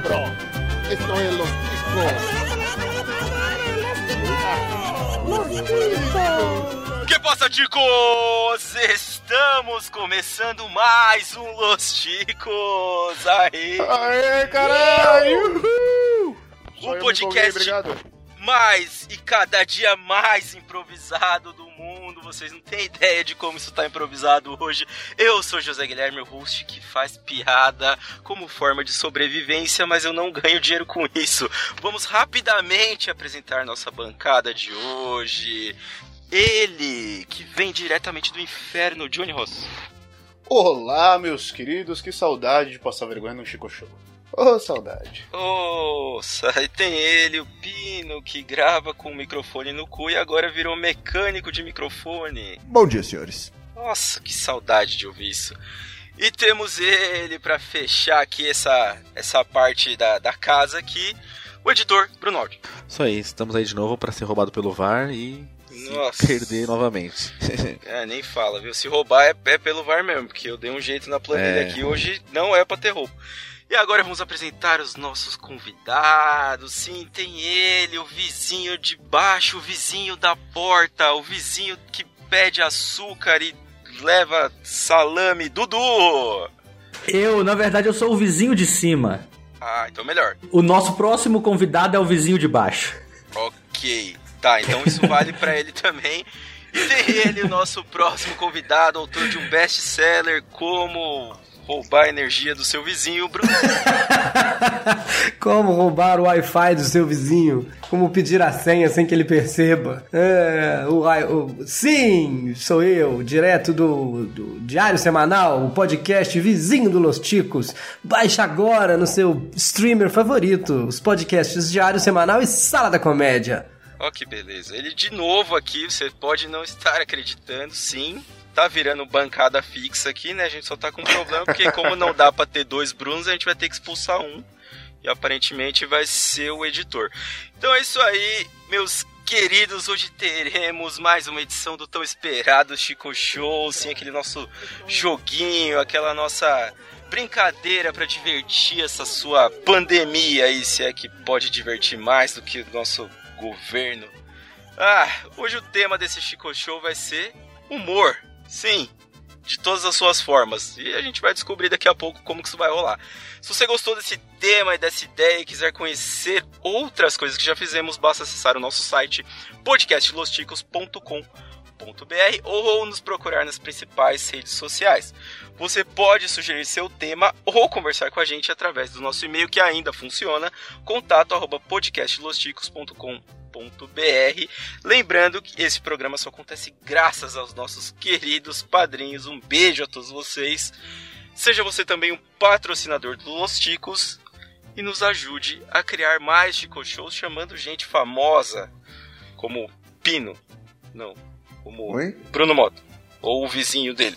cabrón. Esto es Los Ticos. Que passa, Ticos? Estamos começando mais um Los Ticos. Aê! Aê, caralho! Um podcast mais e cada dia mais improvisado do mundo. Vocês não têm ideia de como isso tá improvisado hoje. Eu sou José Guilherme, o host que faz piada como forma de sobrevivência, mas eu não ganho dinheiro com isso. Vamos rapidamente apresentar nossa bancada de hoje. Ele, que vem diretamente do inferno, Johnny Ross. Olá, meus queridos, que saudade de passar vergonha no Chico Show. Oh, saudade. Nossa, e tem ele, o Pino, que grava com o microfone no cu e agora virou mecânico de microfone. Bom dia, senhores. Nossa, que saudade de ouvir isso. E temos ele para fechar aqui essa, essa parte da, da casa aqui, o editor Bruno Aldi. Isso aí, estamos aí de novo para ser roubado pelo VAR e Nossa. perder novamente. é, nem fala, viu? Se roubar é, é, pelo VAR mesmo, porque eu dei um jeito na planilha é. aqui, hoje não é pra ter roubo. E agora vamos apresentar os nossos convidados. Sim, tem ele, o vizinho de baixo, o vizinho da porta, o vizinho que pede açúcar e leva salame, Dudu! Eu, na verdade, eu sou o vizinho de cima. Ah, então melhor. O nosso próximo convidado é o vizinho de baixo. Ok. Tá, então isso vale para ele também. E tem ele, o nosso próximo convidado, autor de um best-seller como roubar a energia do seu vizinho, Bruno. Como roubar o Wi-Fi do seu vizinho? Como pedir a senha sem que ele perceba? É, o, o, sim, sou eu, direto do, do Diário Semanal, o podcast Vizinho do Los Ticos. Baixe agora no seu streamer favorito os podcasts Diário Semanal e Sala da Comédia. Ó, oh, que beleza. Ele de novo aqui, você pode não estar acreditando, sim tá virando bancada fixa aqui, né? A gente só tá com um problema, porque como não dá pra ter dois Brunos, a gente vai ter que expulsar um. E aparentemente vai ser o editor. Então é isso aí, meus queridos. Hoje teremos mais uma edição do tão esperado Chico Show, sim, aquele nosso joguinho, aquela nossa brincadeira para divertir essa sua pandemia aí, se é que pode divertir mais do que o nosso governo. Ah, hoje o tema desse Chico Show vai ser humor. Sim, de todas as suas formas. E a gente vai descobrir daqui a pouco como que isso vai rolar. Se você gostou desse tema e dessa ideia e quiser conhecer outras coisas que já fizemos, basta acessar o nosso site podcastlosticos.com.br ou nos procurar nas principais redes sociais. Você pode sugerir seu tema ou conversar com a gente através do nosso e-mail que ainda funciona, contato@podcastlosticos.com.br Lembrando que esse programa só acontece graças aos nossos queridos padrinhos. Um beijo a todos vocês. Seja você também um patrocinador do Los Ticos e nos ajude a criar mais Chico Shows chamando gente famosa, como Pino, não, como Oi? Bruno Moto, ou o vizinho dele.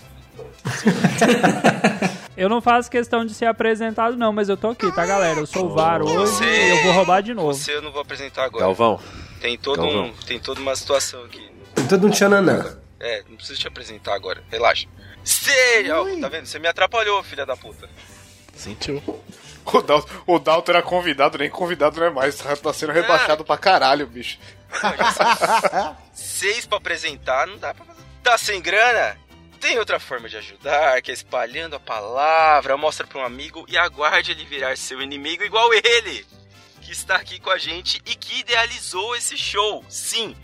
Eu não faço questão de ser apresentado, não, mas eu tô aqui, tá, galera? Eu sou o VAR hoje você, e eu vou roubar de novo. Você eu não vou apresentar agora. Galvão. Tem, todo um, tem toda uma situação aqui. Tem todo um tchananã. É, não preciso te apresentar agora. Relaxa. Sei! Ó, tá vendo? Você me atrapalhou, filha da puta. Sentiu. O Dalton, o Dalton era convidado, nem convidado não é mais. Tá sendo rebaixado ah. pra caralho, bicho. Seis pra apresentar, não dá pra fazer. Tá sem grana? Tem outra forma de ajudar, que é espalhando a palavra, mostra para um amigo e aguarde ele virar seu inimigo igual ele, que está aqui com a gente e que idealizou esse show. Sim,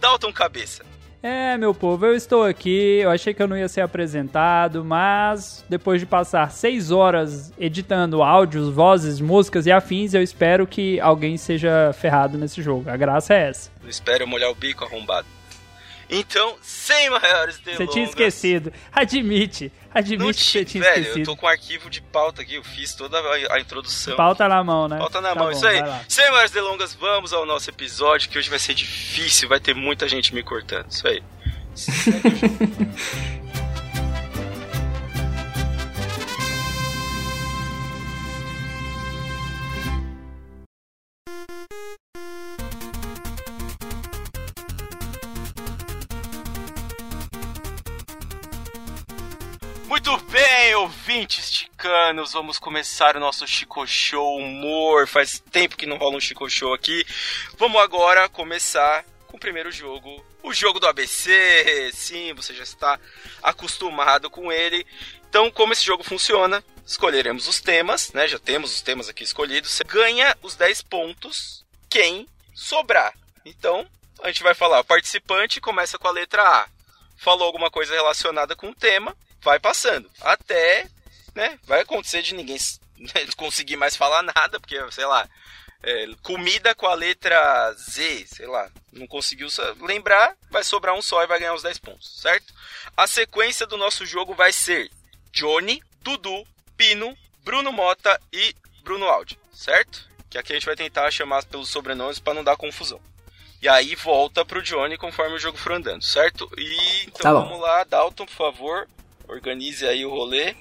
Dalton Cabeça. É, meu povo, eu estou aqui. Eu achei que eu não ia ser apresentado, mas depois de passar seis horas editando áudios, vozes, músicas e afins, eu espero que alguém seja ferrado nesse jogo. A graça é essa. Não espero molhar o bico arrombado. Então, sem maiores delongas... Você tinha esquecido. Admite. Admite que você tinha velho, esquecido. eu tô com um arquivo de pauta aqui, eu fiz toda a, a introdução. Pauta na mão, né? Pauta na tá mão, bom, isso aí. Sem maiores delongas, vamos ao nosso episódio, que hoje vai ser difícil, vai ter muita gente me cortando. Isso aí. Muito ouvintes ticanos, vamos começar o nosso Chico Show humor. Faz tempo que não rola um Chico Show aqui. Vamos agora começar com o primeiro jogo, o jogo do ABC. Sim, você já está acostumado com ele. Então, como esse jogo funciona? Escolheremos os temas, né? Já temos os temas aqui escolhidos. Você ganha os 10 pontos quem sobrar. Então, a gente vai falar, o participante começa com a letra A. Falou alguma coisa relacionada com o tema, vai passando. Até, né, vai acontecer de ninguém conseguir mais falar nada, porque, sei lá, é, comida com a letra Z, sei lá, não conseguiu lembrar, vai sobrar um só e vai ganhar os 10 pontos, certo? A sequência do nosso jogo vai ser Johnny, Dudu, Pino, Bruno Mota e Bruno Aldi, certo? Que aqui a gente vai tentar chamar pelos sobrenomes para não dar confusão. E aí volta pro Johnny conforme o jogo for andando, certo? E então tá vamos lá, Dalton, por favor, organize aí o rolê.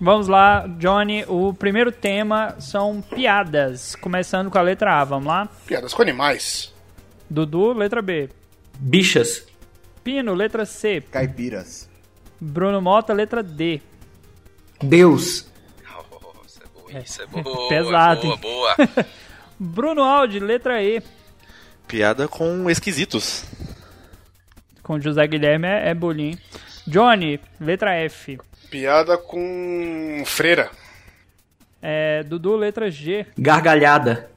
Vamos lá, Johnny. O primeiro tema são piadas, começando com a letra A. Vamos lá? Piadas com animais. Dudu, letra B. Bichas. Pino, letra C. Caipiras. Bruno Mota, letra D. Deus. Oh, isso é boa, isso é boa. Pesado. Boa, boa. Bruno Aldi, letra E. Piada com esquisitos. Com José Guilherme é, é bullying. Johnny, letra F. Piada com freira. É, Dudu, letra G. Gargalhada.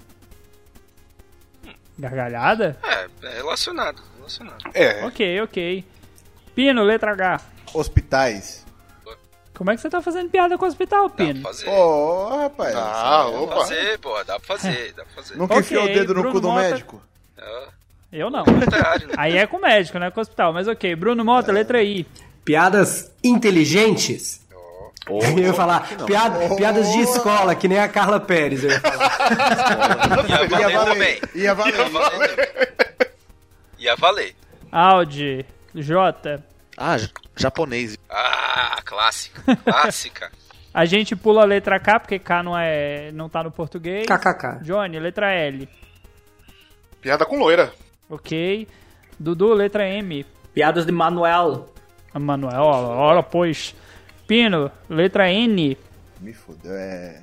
Gargalhada? É, é relacionado, relacionado. É. Ok, ok. Pino, letra H. Hospitais. Como é que você tá fazendo piada com o hospital, Dá pra Pino? fazer. Ô, oh, rapaz. Ah, Dá pra opa. fazer, pô, dá pra fazer, dá pra fazer. Nunca Ok, enfiou o dedo no Bruno cu do Mota. médico? É, Eu não. contrário, né? Aí é com o médico, não é com o hospital. Mas ok. Bruno Mota, letra I. Piadas inteligentes. Ou, Eu ia falar piada- piadas de escola, que nem a Carla Pérez. Eu ia falar. Ia valer Ia valer. também. Ia valer. Ia valer. Ia valer. Audi, J. Ah, japonês. Ah, clássica, clássica. A gente pula a letra K, porque K não, é, não tá no português. KKK. Johnny, letra L. Piada com loira. Ok. Dudu, letra M. Piadas de Manuel. Manuel, ora pois. Pino, letra N. Me fudeu, é...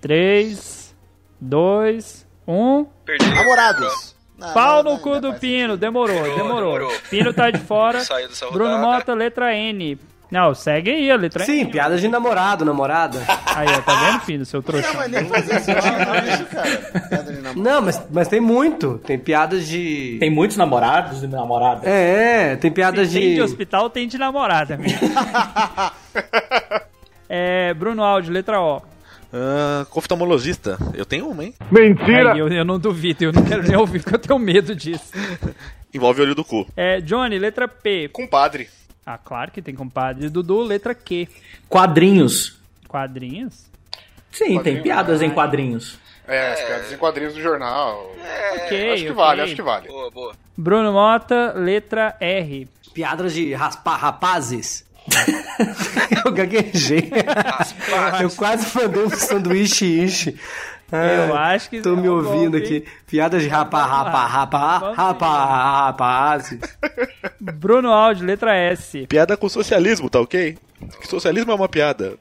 3, 2, 1. Perdeu. Namorados. Não, Pau não, no não, cu ainda do Pino, demorou, Demorou, demorou. Pino tá de fora. Saiu dessa Bruno. Mota, letra N. Não, segue aí a letra Sim, N. piadas de namorado, namorada. Aí, ó, tá vendo, Pino, seu trouxa? Não, mas nem fazer isso, cara. Piada de. Não, mas, mas tem muito. Tem piadas de. Tem muitos namorados e namoradas. É, tem piadas Tem de de. hospital, tem de namorada, amigo. é, Bruno Aldi, letra O. Ah, oftalmologista. Eu tenho uma, hein? Aí, eu, eu não duvido, eu não quero nem ouvir, porque eu tenho medo disso. Envolve o olho do cu. É, Johnny, letra P. Compadre. Ah, claro que tem compadre. Dudu, letra Q. Quadrinhos. Quadrinhos? Sim, tem piadas em quadrinhos. É, as piadas em quadrinhos do jornal. Ok, acho que ok. vale, acho que vale. Boa, boa. Bruno Mota, letra R. Piadas de raspar rapazes. eu gaguejei. eu quase mandei um sanduíche ishi. Ai, Eu acho que Tô é me ouvindo aqui. Piadas de rapa, rapa, rapa, rapa, rapazes. Bruno Aldi, letra S. Piada com socialismo, tá ok? Socialismo é uma piada.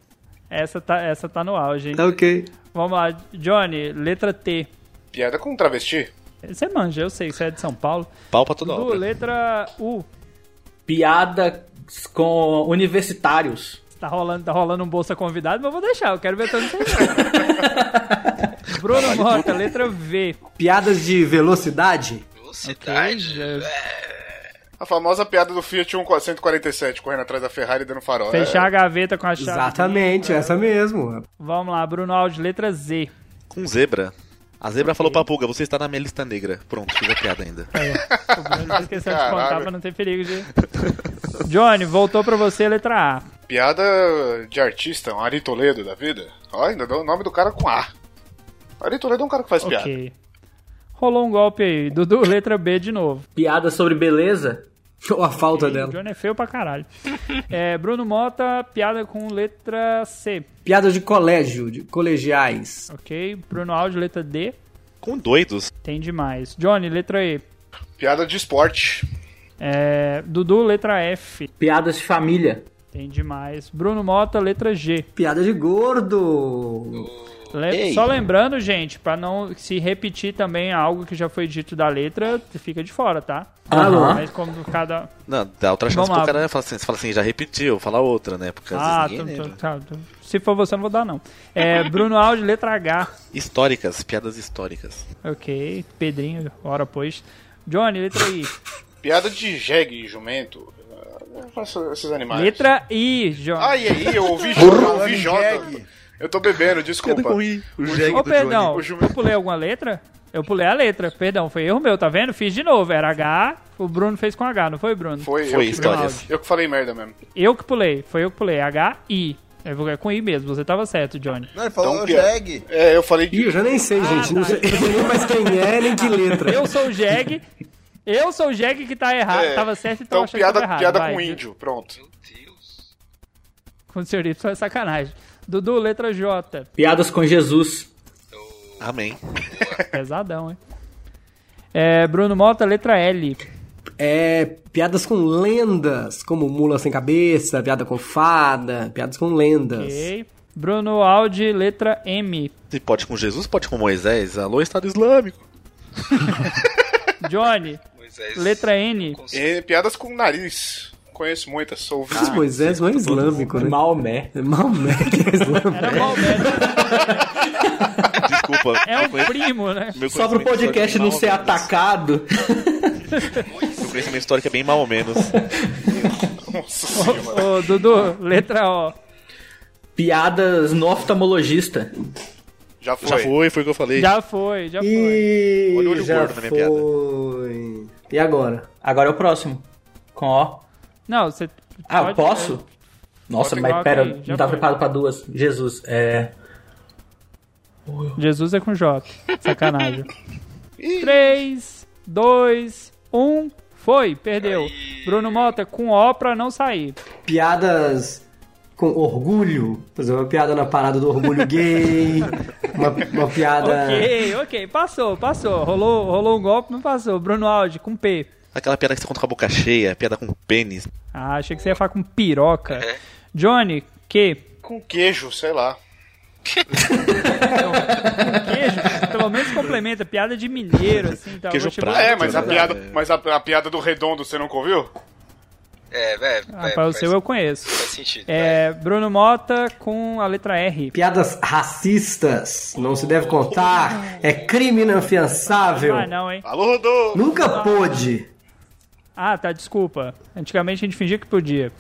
Essa tá, essa tá no auge, hein? Tá ok. Vamos lá, Johnny, letra T. Piada com travesti. Você manja, eu sei, você é de São Paulo. Pau pra toda obra. letra U. Piada com universitários. Tá rolando, tá rolando um bolsa convidado, mas eu vou deixar, eu quero ver todo mundo. Bruno Mota, letra V. Piadas de velocidade. Velocidade. Ok, A famosa piada do Fiat 147 correndo atrás da Ferrari dando farol. Fechar É, a gaveta com a chave. Exatamente, essa mesmo. Vamos lá, Bruno Aldi, letra Z. Com zebra. A zebra falou pra pulga, você está na minha lista negra. Pronto, fiz a piada ainda. O Bruno esqueceu de contar pra não ter perigo de. Johnny, voltou pra você, letra A. Piada de artista, um Ari Toledo da vida. Ó, ainda deu o nome do cara com A. Ari Toledo é um cara que faz piada. Ok. Rolou um golpe aí. Dudu, letra B de novo. Piada sobre beleza. Ou a falta O dela. Johnny é feio pra caralho. É, Bruno Mota, piada com letra C. Piadas de colégio, de colegiais. Ok. Bruno Aldi, letra D. Com doidos. Tem demais. Johnny, letra E. Piada de esporte. É, Dudu, letra F. Piadas de família. Tem demais. Bruno Mota, letra G. Piada de gordo. Le- Ei. Só lembrando, gente, pra não se repetir também algo que já foi dito da letra, fica de fora, tá? Aham. Mas como cada. Não, dá outra chance Vamos pro cara falar assim, você fala assim, já repetiu, fala outra, né? Porque às Ah, tu- tá, se for você, não vou dar, não. É, Bruno Aldi, letra H. Históricas, piadas históricas. Ok. Pedrinho, hora pois. Johnny, letra I. Piada de jegue e jumento. Eu faço esses animais. Letra I, Johnny. Ai, aí, eu ouvi J. Eu ouvi J. Eu tô bebendo, desculpa. o jegue Ô, perdão, O eu pulei alguma letra? Eu pulei a letra, perdão, foi erro meu, tá vendo? Fiz de novo, era H, o Bruno fez com H, não foi, Bruno? Foi, Foi eu, histórias. eu que falei merda mesmo. Eu que pulei, foi eu que pulei, H, I. É vou- é com I mesmo, você tava certo, Johnny. Não, ele falou Então, o piada. jegue. É, eu falei Ih, eu já nem sei, gente. Não tá. sei, eu não sei nem mais quem é, nem que letra. Eu sou o Jeg, eu sou o Jeg que tá errado, É, tava certo, então, Então, que tava piada, errado. piada vai. com índio, pronto. Meu Deus. Com o senhor Y é sacanagem. Dudu, letra J. Piadas com Jesus. Amém. Pesadão, hein? É, Bruno Mota, letra L. É, piadas com lendas, como mula sem cabeça, piada com fada, piadas com lendas. Ok. Bruno Aldi, letra M. Se pode com Jesus, pode com Moisés. Alô, Estado Islâmico. Johnny, Moisés. letra N. com- E piadas com nariz. Conheço muitas, sou Mas ouvinte. Moisés não é islâmico, né? Maomé. É Maomé que é islâmico. Era Maomé. Desculpa. É um meu conhe- primo, né? meu Só pro conhecimento podcast não é ser atacado. Meu conhecimento histórico é bem mal ou menos. Nossa senhora. Ô, Dudu, letra O. Piadas no oftalmologista. Já foi. Já foi, foi o que eu falei. Já foi, já foi. E Olha o olho já gordo na minha piada. foi. E agora? Agora é o próximo. Com O. Não, você. Ah, pode- posso? Nossa, Pode mas pera, aí, não tava foi. preparado pra duas. Jesus, é. Jesus é com J. Sacanagem. 3, 2, 1. Foi, perdeu. Bruno Mota com O pra não sair. Piadas com orgulho. Por exemplo, uma piada na parada do orgulho gay. Uma, uma piada. Ok, ok. Passou, passou. Rolou, rolou um golpe, não passou. Bruno Aldi com P. Aquela piada que você conta com a boca cheia, piada com pênis. Ah, achei que você ia falar com piroca. É. Johnny, que? Com queijo, sei lá. Queijo? Pelo menos complementa. Piada de mineiro, assim. Tá? Queijo Vou te prato. É, mas a né? piada, É. mas a, a piada do redondo você nunca ouviu? É, é, Ah, é, para o seu eu conheço. faz sentido. É, Bruno Mota com a letra R. Piadas racistas. Não se deve contar. É crime inafiançável. Ah, não, hein? Alô, Rodolfo! Nunca pôde. Ah, tá, desculpa. Antigamente a gente fingia que podia.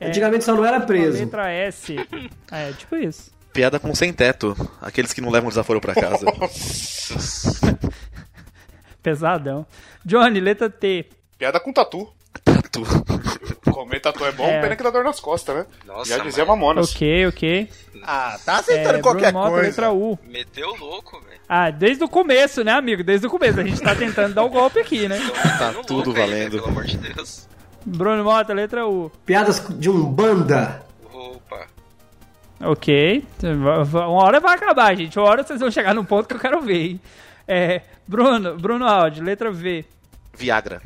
Antigamente só não era preso. letra S. É, tipo isso. Piada com sem teto. Aqueles que não levam desaforo pra casa. Pesadão. Johnny, letra T. Piada com tatu. Tatu. Comer tatu é bom, É. pena que dá dor nas costas, né? Nossa, Já dizia mano. Mamonas. Ok, ok. Ah, tá É, aceitando Bruno qualquer Mota, coisa. letra U. Meteu o louco, velho. Ah, desde o começo, né, amigo? Desde o começo. A gente tá tentando dar o golpe aqui, né? Tá tudo aí, valendo. velho, Pelo amor de Deus. Bruno Mota, letra U. Piadas de umbanda. Opa. Ok. Uma hora vai acabar, gente. Uma hora vocês vão chegar num ponto que eu quero ver, hein? É, Bruno, Bruno Aldi, letra V. Viagra.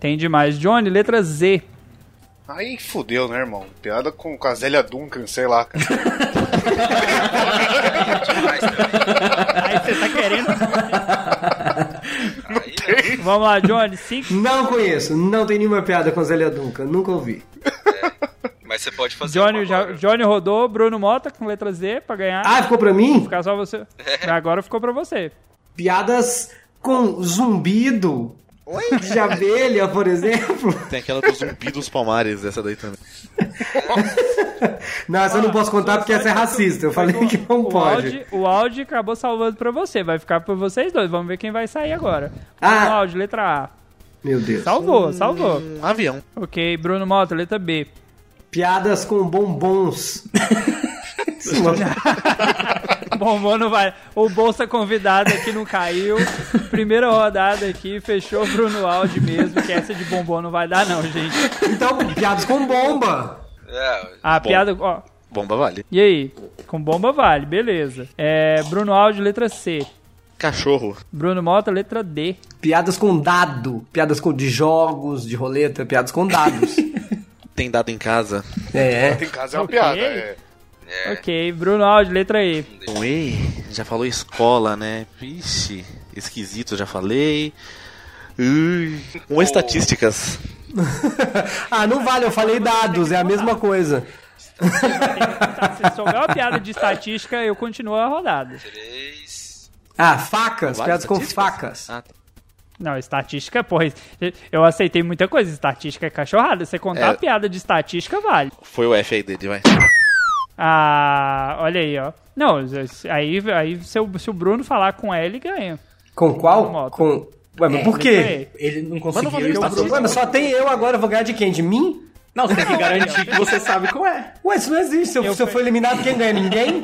Tem demais. Johnny, letra Z. Aí fudeu, né, irmão? Piada com, com a Zélia Duncan, sei lá, cara. Demais também. Aí você tá querendo. Não. Vamos lá, Johnny. 5. Não conheço. Não tem nenhuma piada com Zélia Duncan. Nunca ouvi. Mas você pode fazer Johnny, já-. Johnny rodou. Bruno Mota com letra Z pra ganhar. Ah, ficou pra mim? Ficar só você. Agora ficou pra você. Piadas com zumbido. Oi? De abelha, por exemplo. Tem aquela do zumbi dos palmares, essa daí também. Não, essa eu não posso contar porque essa é racista. Eu falei que não O pode. o áudio acabou salvando pra você. Vai ficar pra vocês dois. Vamos ver quem vai sair agora. Ah. Bruno áudio, letra A. Meu Deus. Salvou, salvou. Um avião. Ok, Bruno Mota, letra B. Piadas com bombons. Bombom não vai. O Bolsa convidado aqui não caiu. Primeira rodada aqui, fechou Bruno Aldi mesmo, que essa de bombom não vai dar, não, gente. Então, piadas com bomba. É, A Bom. piada. Ó, Bomba vale. e aí? Com bomba vale, beleza. É, Bruno Aldi, letra C. Cachorro. Bruno Mota, letra D. Piadas com dado. Piadas com, de jogos, de roleta, piadas com dados. Tem dado em casa. é. Em casa é uma Ok. piada. É. Ok, Bruno Aldi, letra E. Um ei, já falou escola, né? Vixe, esquisito, já falei. Ui, um estatísticas. ah, não vale, eu falei dados, é a mesma coisa. Se souber uma piada de estatística, eu continuo a rodada. Três. Ah, facas, piadas com facas. Ah, tá. Não, estatística, porra, eu aceitei muita coisa. Estatística é cachorrada. Você contar É. a piada de estatística, vale. Foi o F aí dele, vai. Ah, olha aí, ó. Não, aí, aí se, o, se o Bruno falar com L, ganha. Com qual? Com. Ué, mas por quê? Ele não Mas não conseguiu. o isso, Bruno- Ué, mas só tem eu agora, eu vou ganhar de quem? De mim? Não, você tem que garantir que você sabe qual é. Ué, isso não existe. Se eu, Eu se eu for eliminado, quem ganha? Ninguém?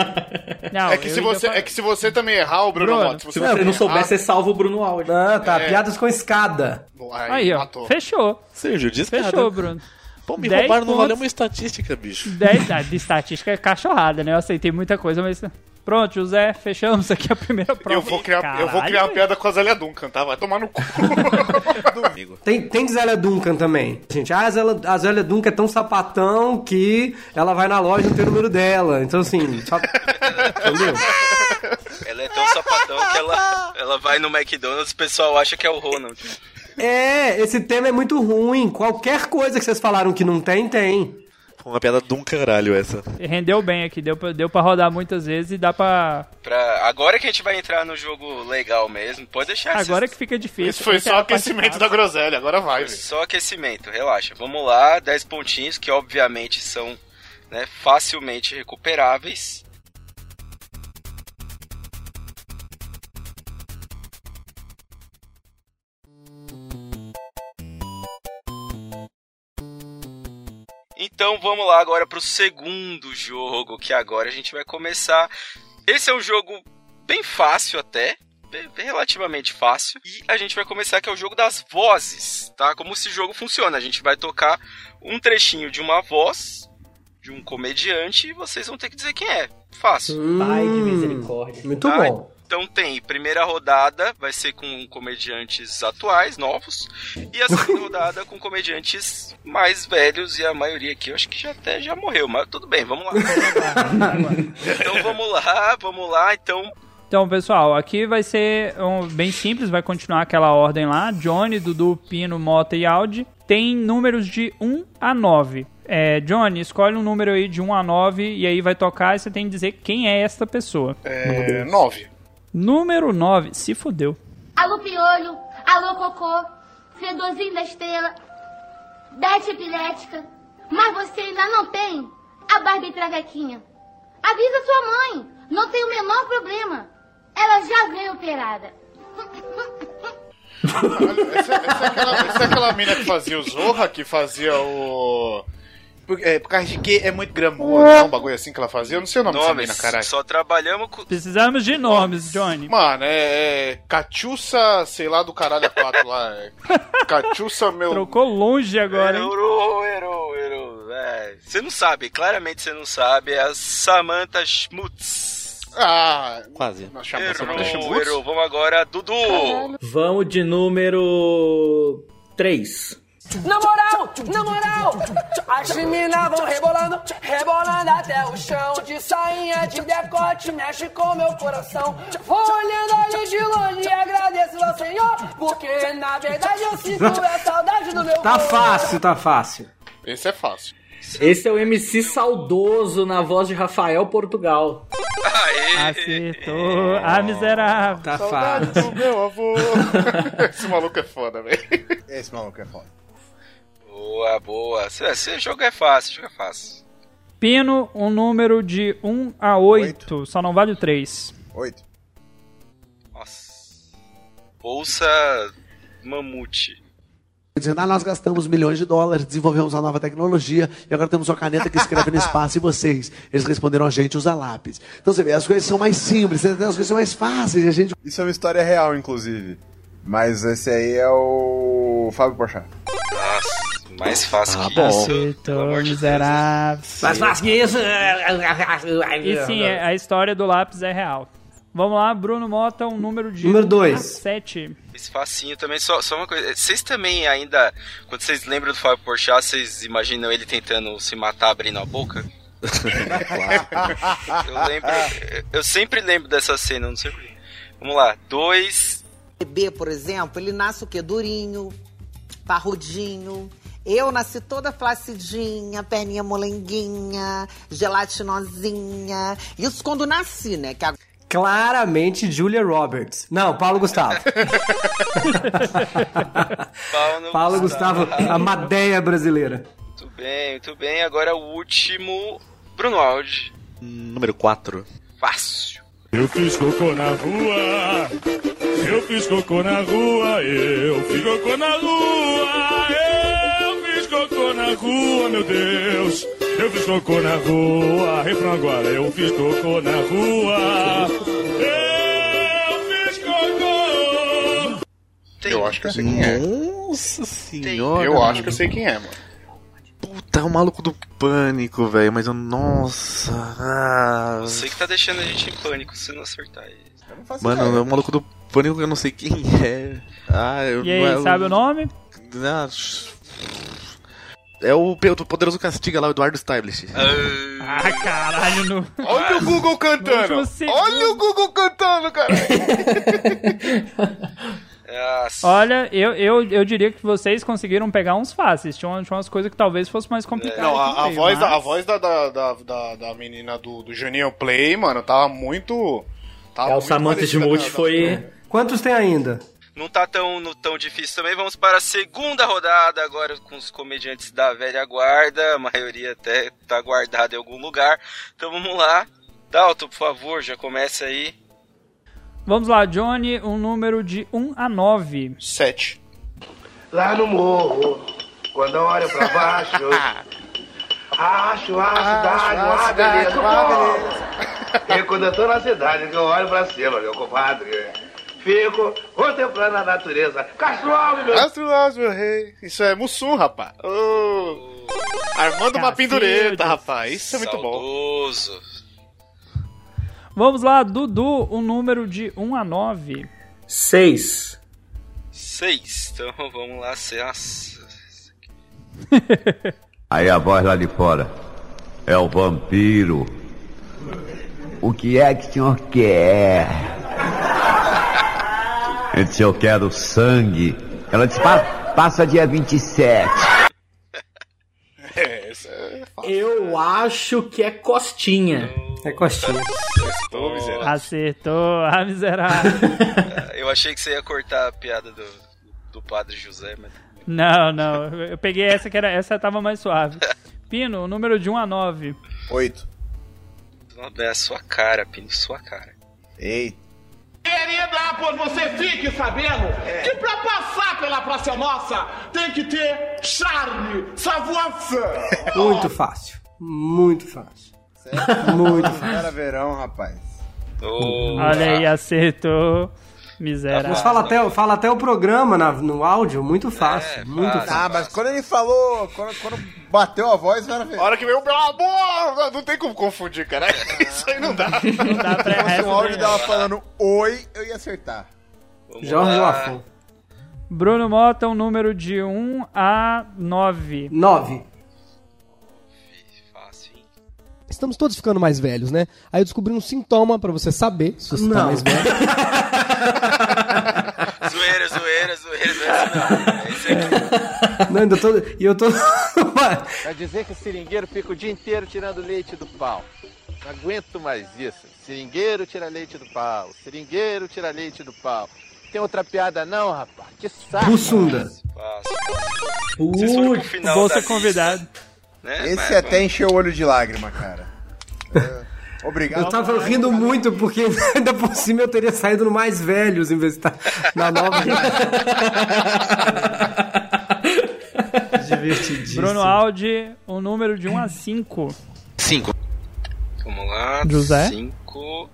Não, É que, se você, é que se você também errar, o Bruno Bruno, Se você não também souber, você salva o Bruno Aldi. Ah, tá. É. Piadas com escada. Aí, Aí, ó. matou. Fechou. Sérgio, discada. Fechou, Bruno. Pô, me roubaram, não pontos. valeu uma estatística, bicho. 10 ah, de estatística é cachorrada, né? Eu aceitei muita coisa, mas. Pronto, José, fechamos aqui a primeira prova. Eu vou criar, eu vou Caralho, criar uma piada com a Zélia Duncan, tá? Vai tomar no cu. Amigo. Tem, tem Zélia Duncan também. Gente, ah, a Zélia, a Zélia Duncan é tão sapatão que ela vai na loja e não tem o número dela. Então, assim, só... entendeu? Ela é tão sapatão que ela, ela vai no McDonald's e o pessoal acha que é o Ronald. É, esse tema é muito ruim. Qualquer coisa que vocês falaram que não tem, tem. Foi uma piada de um caralho essa. Rendeu bem aqui, deu pra, deu pra rodar muitas vezes e dá pra. Pra, agora que a gente vai entrar no jogo legal mesmo, pode deixar Agora esses- que fica difícil. Isso foi só aquecimento da groselha, agora vai, velho. Só aquecimento, relaxa. Vamos lá, 10 pontinhos que obviamente são né, facilmente recuperáveis. Então vamos lá agora pro segundo jogo, que agora a gente vai começar. Esse é um jogo bem fácil até, relativamente fácil. E a gente vai começar que é o jogo das vozes, tá? Como esse jogo funciona. A gente vai tocar um trechinho de uma voz de um comediante e vocês vão ter que dizer quem é. Fácil. Pai de Hum, misericórdia. Muito Ai. bom. Então tem, primeira rodada vai ser com comediantes atuais, novos, e a segunda rodada com comediantes mais velhos, e a maioria aqui eu acho que já até já morreu, mas tudo bem, vamos lá. então vamos lá, vamos lá, então Então, pessoal, aqui vai ser um, bem simples, vai continuar aquela ordem lá. Johnny, Dudu, Pino, Mota e Audi. Tem números de 1 a 9. É, Johnny, escolhe um número aí de 1 a 9 e aí vai tocar e você tem que dizer quem é esta pessoa. É, nove. Número 9, se fudeu. Alô piolho, alô cocô, fedorzinho da estrela, Bete epilética. Mas você ainda não tem a Barbie Travequinha. Avisa sua mãe, não tem o menor problema. Ela já veio operada. Olha, essa, essa é aquela, essa é aquela mina que fazia o Zorra, que fazia o. Por, é, por causa de que é muito gramoso, não? Um bagulho assim que ela fazia. Eu não sei o nome dessa nomes, mina, caralho. só trabalhamos com... Precisamos de nomes, Johnny. Mano, é, é. Catiuça, sei lá do caralho a quatro lá. É, Catiuça, meu. Trocou longe agora, hein? Errou, errou, errou. É, você não sabe, claramente você não sabe, é a Samantha Schmutz. Ah, Quase. nós chamamos essa Errou, errou. Vamos agora, Dudu. Vamos de número 3. Na moral, na moral, as meninas vão rebolando, rebolando até o chão. De sainha, de decote, mexe com meu coração. Vou olhando ali de longe e agradeço ao Senhor, porque na verdade eu sinto a saudade do meu Tá fácil, tá fácil. Esse é fácil. Esse é o MC saudoso na voz de Rafael Portugal. Aê. Acertou. Ah, miserável. Tá Saudade fácil. do meu avô. Esse maluco é foda, velho. Esse maluco é foda. Boa, boa. Esse, jogo é fácil, jogo é fácil. Pino, um número de 1 a 8. Só não vale o 3. Oito. Nossa. Bolsa Mamute. Dizendo, ah, nós gastamos milhões de dólares, desenvolvemos uma nova tecnologia e agora temos uma caneta que escreve no espaço e vocês. Eles responderam a gente, usa lápis. Então você vê, as coisas são mais simples, as coisas são mais fáceis e a gente. Isso é uma história real, inclusive. Mas esse aí é o Fábio Porchat. Mais fácil Ah, que bom. isso. De Deus. miserável. Mais fácil que isso. E sim, a história do lápis é real. Vamos lá, Bruno Mota, um número de Número 1 dois. a 7. Esse facinho também, só, só uma coisa. Vocês também ainda, quando vocês lembram do Fábio Porchat, vocês imaginam ele tentando se matar abrindo a boca? eu lembro, eu sempre lembro dessa cena, não sei porquê. Vamos lá, dois, bebê, por exemplo, ele nasce o quê? Durinho, parrudinho. Eu nasci toda flacidinha, perninha molenguinha, gelatinosinha. Isso quando nasci, né? Que a- Claramente Julia Roberts. Não, Paulo Gustavo. Paulo, Paulo Gustavo, a Madeia brasileira. Muito bem, muito bem. Agora o último, Bruno Aldi. Número 4. Fácil. Eu fiz cocô na rua, eu fiz cocô na rua, eu fiz cocô na rua, na rua, meu Deus. Eu fiz cocô na rua, refrão agora, eu fiz cocô na rua, eu fiz cocô. Eu acho que eu sei quem é. Nossa senhora. Eu acho que eu sei quem é, mano. Puta, é o maluco do pânico, velho. Mas eu. Nossa. Ah, Você que tá deixando a gente em pânico se não acertar aí. mano, é o maluco do pânico que eu não sei quem é. Ah, eu E não aí, é sabe o nome? Ah, É o Poderoso Castiga lá, o Eduardo Stablish. Ah, caralho, no... Olha o Google cantando! Olha o Google cantando, cara! Olha, eu, eu, eu diria que vocês conseguiram pegar uns fáceis. Tinha, tinha umas coisas que talvez fosse mais complicadas. Não, a, a voz, da, a mas- voz da, da, da, da, da menina do, do Juninho Play, mano, tava muito. Tava É, o muito Samantha parecida Smoot da- da- foi. Quantos tem ainda? Não tá tão, no- tão difícil também. Vamos para a segunda rodada agora com os comediantes da velha guarda. A maioria até tá guardada em algum lugar. Então vamos lá. Dalton, por favor, já começa aí. Vamos lá, Johnny, um número de 1 a 9. 7. Lá no morro, quando eu olho pra baixo, acho a cidade uma beleza. uma E quando eu tô na cidade, que eu olho pra cima, meu compadre, fico contemplando a natureza. Castro Alves, meu Castro Alves, meu rei. Isso é Mussum, rapaz. Ô, Armando uma pendureta, rapaz. Isso é muito bom. Saudoso. Vamos lá, Dudu, um número de 1 a 9. 6. Seis. Então vamos lá. se- Nossa. Aí a voz lá de fora. É o vampiro. O que é que o senhor quer? Ele disse, eu quero sangue. Ela disse, "Pa- passa dia 27. É, é Eu acho que é Costinha. É Costinha. Ô, miserável. Acertou, ah, miserável. Eu achei que você ia cortar a piada do, do padre José, mas. não, não, eu peguei essa que era, essa tava mais suave. Pino, número de 1 a 9. 8. É a sua cara, Pino, sua cara. Ei. Querida, pois você fique sabendo que pra passar pela Praça Nossa tem que ter charme, savoir-faire. Muito fácil. Muito fácil. Muito fácil. Era verão, rapaz. Olha aí, acertou. Miserável. Mas fala até, fala até o programa na- no áudio, muito fácil. muito Ah, fácil. mas quando ele falou, quando, quando bateu a voz, era A hora que veio, meu amor! Não tem como confundir, cara. Isso aí não dá. Não dá pra Se fosse um áudio dela falando oi, eu ia acertar. Vamos Jorge. Lafon. Bruno Mota, um número de 1 a 9. 9. Estamos todos ficando mais velhos, né? Aí eu descobri um sintoma pra você saber se você tá Não. mais velho. Zoeira, zoeira, zoeira, zoeira. Não, é isso aqui. Não, ainda tô, e eu tô. Quer dizer que o seringueiro fica o dia inteiro tirando leite do pau. Não aguento mais isso. Seringueiro tira leite do pau. Seringueiro tira leite do pau. Tem outra piada não, rapaz? Que saco. Bussunda. Vocês foram pro Putz, final Bom da ser lista, convidado. Né? Esse Mas até vamos- encheu o olho de lágrima, cara. É, Obrigado. Eu tava rindo muito, porque ainda por cima eu teria saído no mais velhos em vez de estar na nova. Divertidíssimo. Bruno Aldi, um número de 1 a 5. 5. Vamos lá. José? Cinco.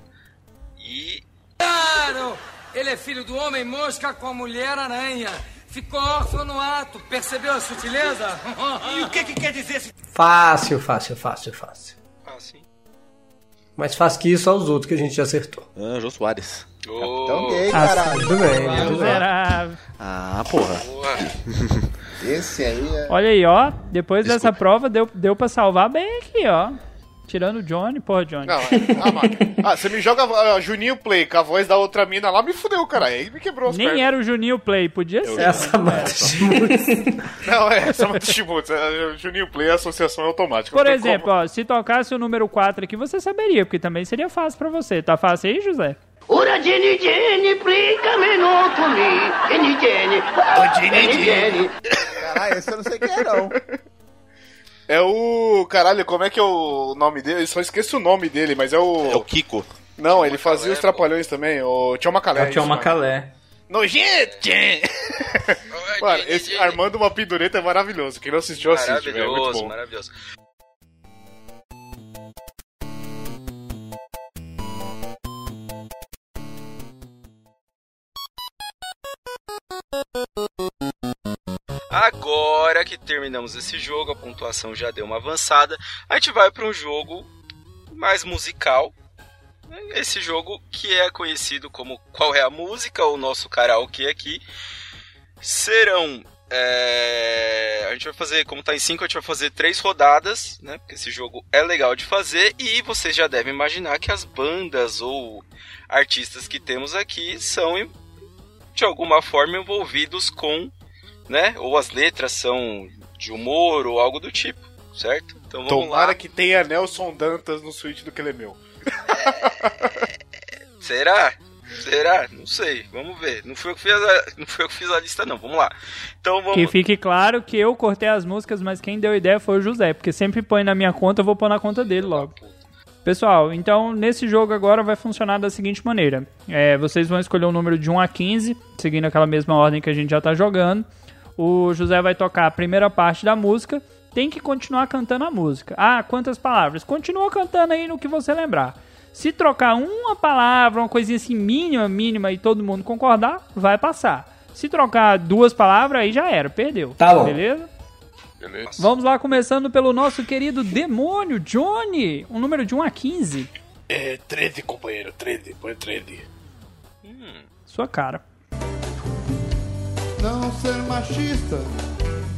E. Claro! Ele é filho do homem mosca com a mulher aranha. Ficou órfão no ato. Percebeu a sutileza? e o que, que quer dizer esse Fácil, fácil, fácil, fácil. Fácil, hein? Mais fácil que isso, só os outros que a gente já acertou. Ah, Jô Soares. Capitão gay, Ah, caralho. tudo bem, tudo bem. Ah, porra. Esse aí é. Olha aí, ó. Depois dessa prova, deu, deu pra salvar bem aqui, ó. Tirando o Johnny, porra, Johnny. Não, é. Ah. Ah, você me joga ah, Juninho Play com a voz da outra mina lá, me fudeu, cara. Aí me quebrou as Nem pernas. era o Juninho Play, podia ser. Essa Mata Shimuts. Não, é, essa é Shimuts. é, Juninho Play é associação automática. Por exemplo, ó, se tocasse o número 4 aqui, você saberia, porque também seria fácil pra você. Tá fácil aí, José? Ora Jenny Jenny, plica-me no comi. Jenny Jenny, Ô, Jenny Jenny Jenny. Caralho, esse eu não sei quem é, não. É o. Caralho, como é que é o nome dele? Eu só esqueço o nome dele, mas é o. É o Kiko. Não, ele fazia os trapalhões também, o Tchau Macalé. É o Tchau. Macalé. Nojento! Mano, esse Armando uma Pindureta é maravilhoso. Quem não assistiu, assiste, velho. É muito Maravilhoso, Agora que terminamos esse jogo, a pontuação já deu uma avançada, a gente vai para um jogo mais musical. Esse jogo que é conhecido como Qual é a Música, o nosso karaokê aqui. Serão. é, A gente vai fazer, como tá em 5, a gente vai fazer três rodadas, né? Porque esse jogo é legal de fazer. E vocês já devem imaginar que as bandas ou artistas que temos aqui são de alguma forma envolvidos com, né? Ou as letras são de humor ou algo do tipo, certo? Então vamos Tomara lá. que tenha Nelson Dantas no suíte do que ele é meu. Será? Será? Não sei. Vamos ver. Não fui eu que fiz a, não fui eu que fiz a lista, não. Vamos lá. Então vamos. Que fique claro que eu cortei as músicas, mas quem deu a ideia foi o José, porque sempre põe na minha conta, eu vou pôr na conta dele logo. Pessoal, então nesse jogo agora vai funcionar da seguinte maneira: É, vocês vão escolher um número de 1 a 15, seguindo aquela mesma ordem que a gente já tá jogando. O José vai tocar a primeira parte da música, tem que continuar cantando a música. Ah, quantas palavras? Continua cantando aí no que você lembrar. Se trocar uma palavra, uma coisinha assim mínima, mínima e todo mundo concordar, vai passar. Se trocar duas palavras, aí já era, perdeu. Tá bom. Beleza? Beleza. Vamos lá, começando pelo nosso querido demônio, Johnny. Um número de 1 a 15. É 13, companheiro, 13, põe 13. Sua cara. Não ser machista,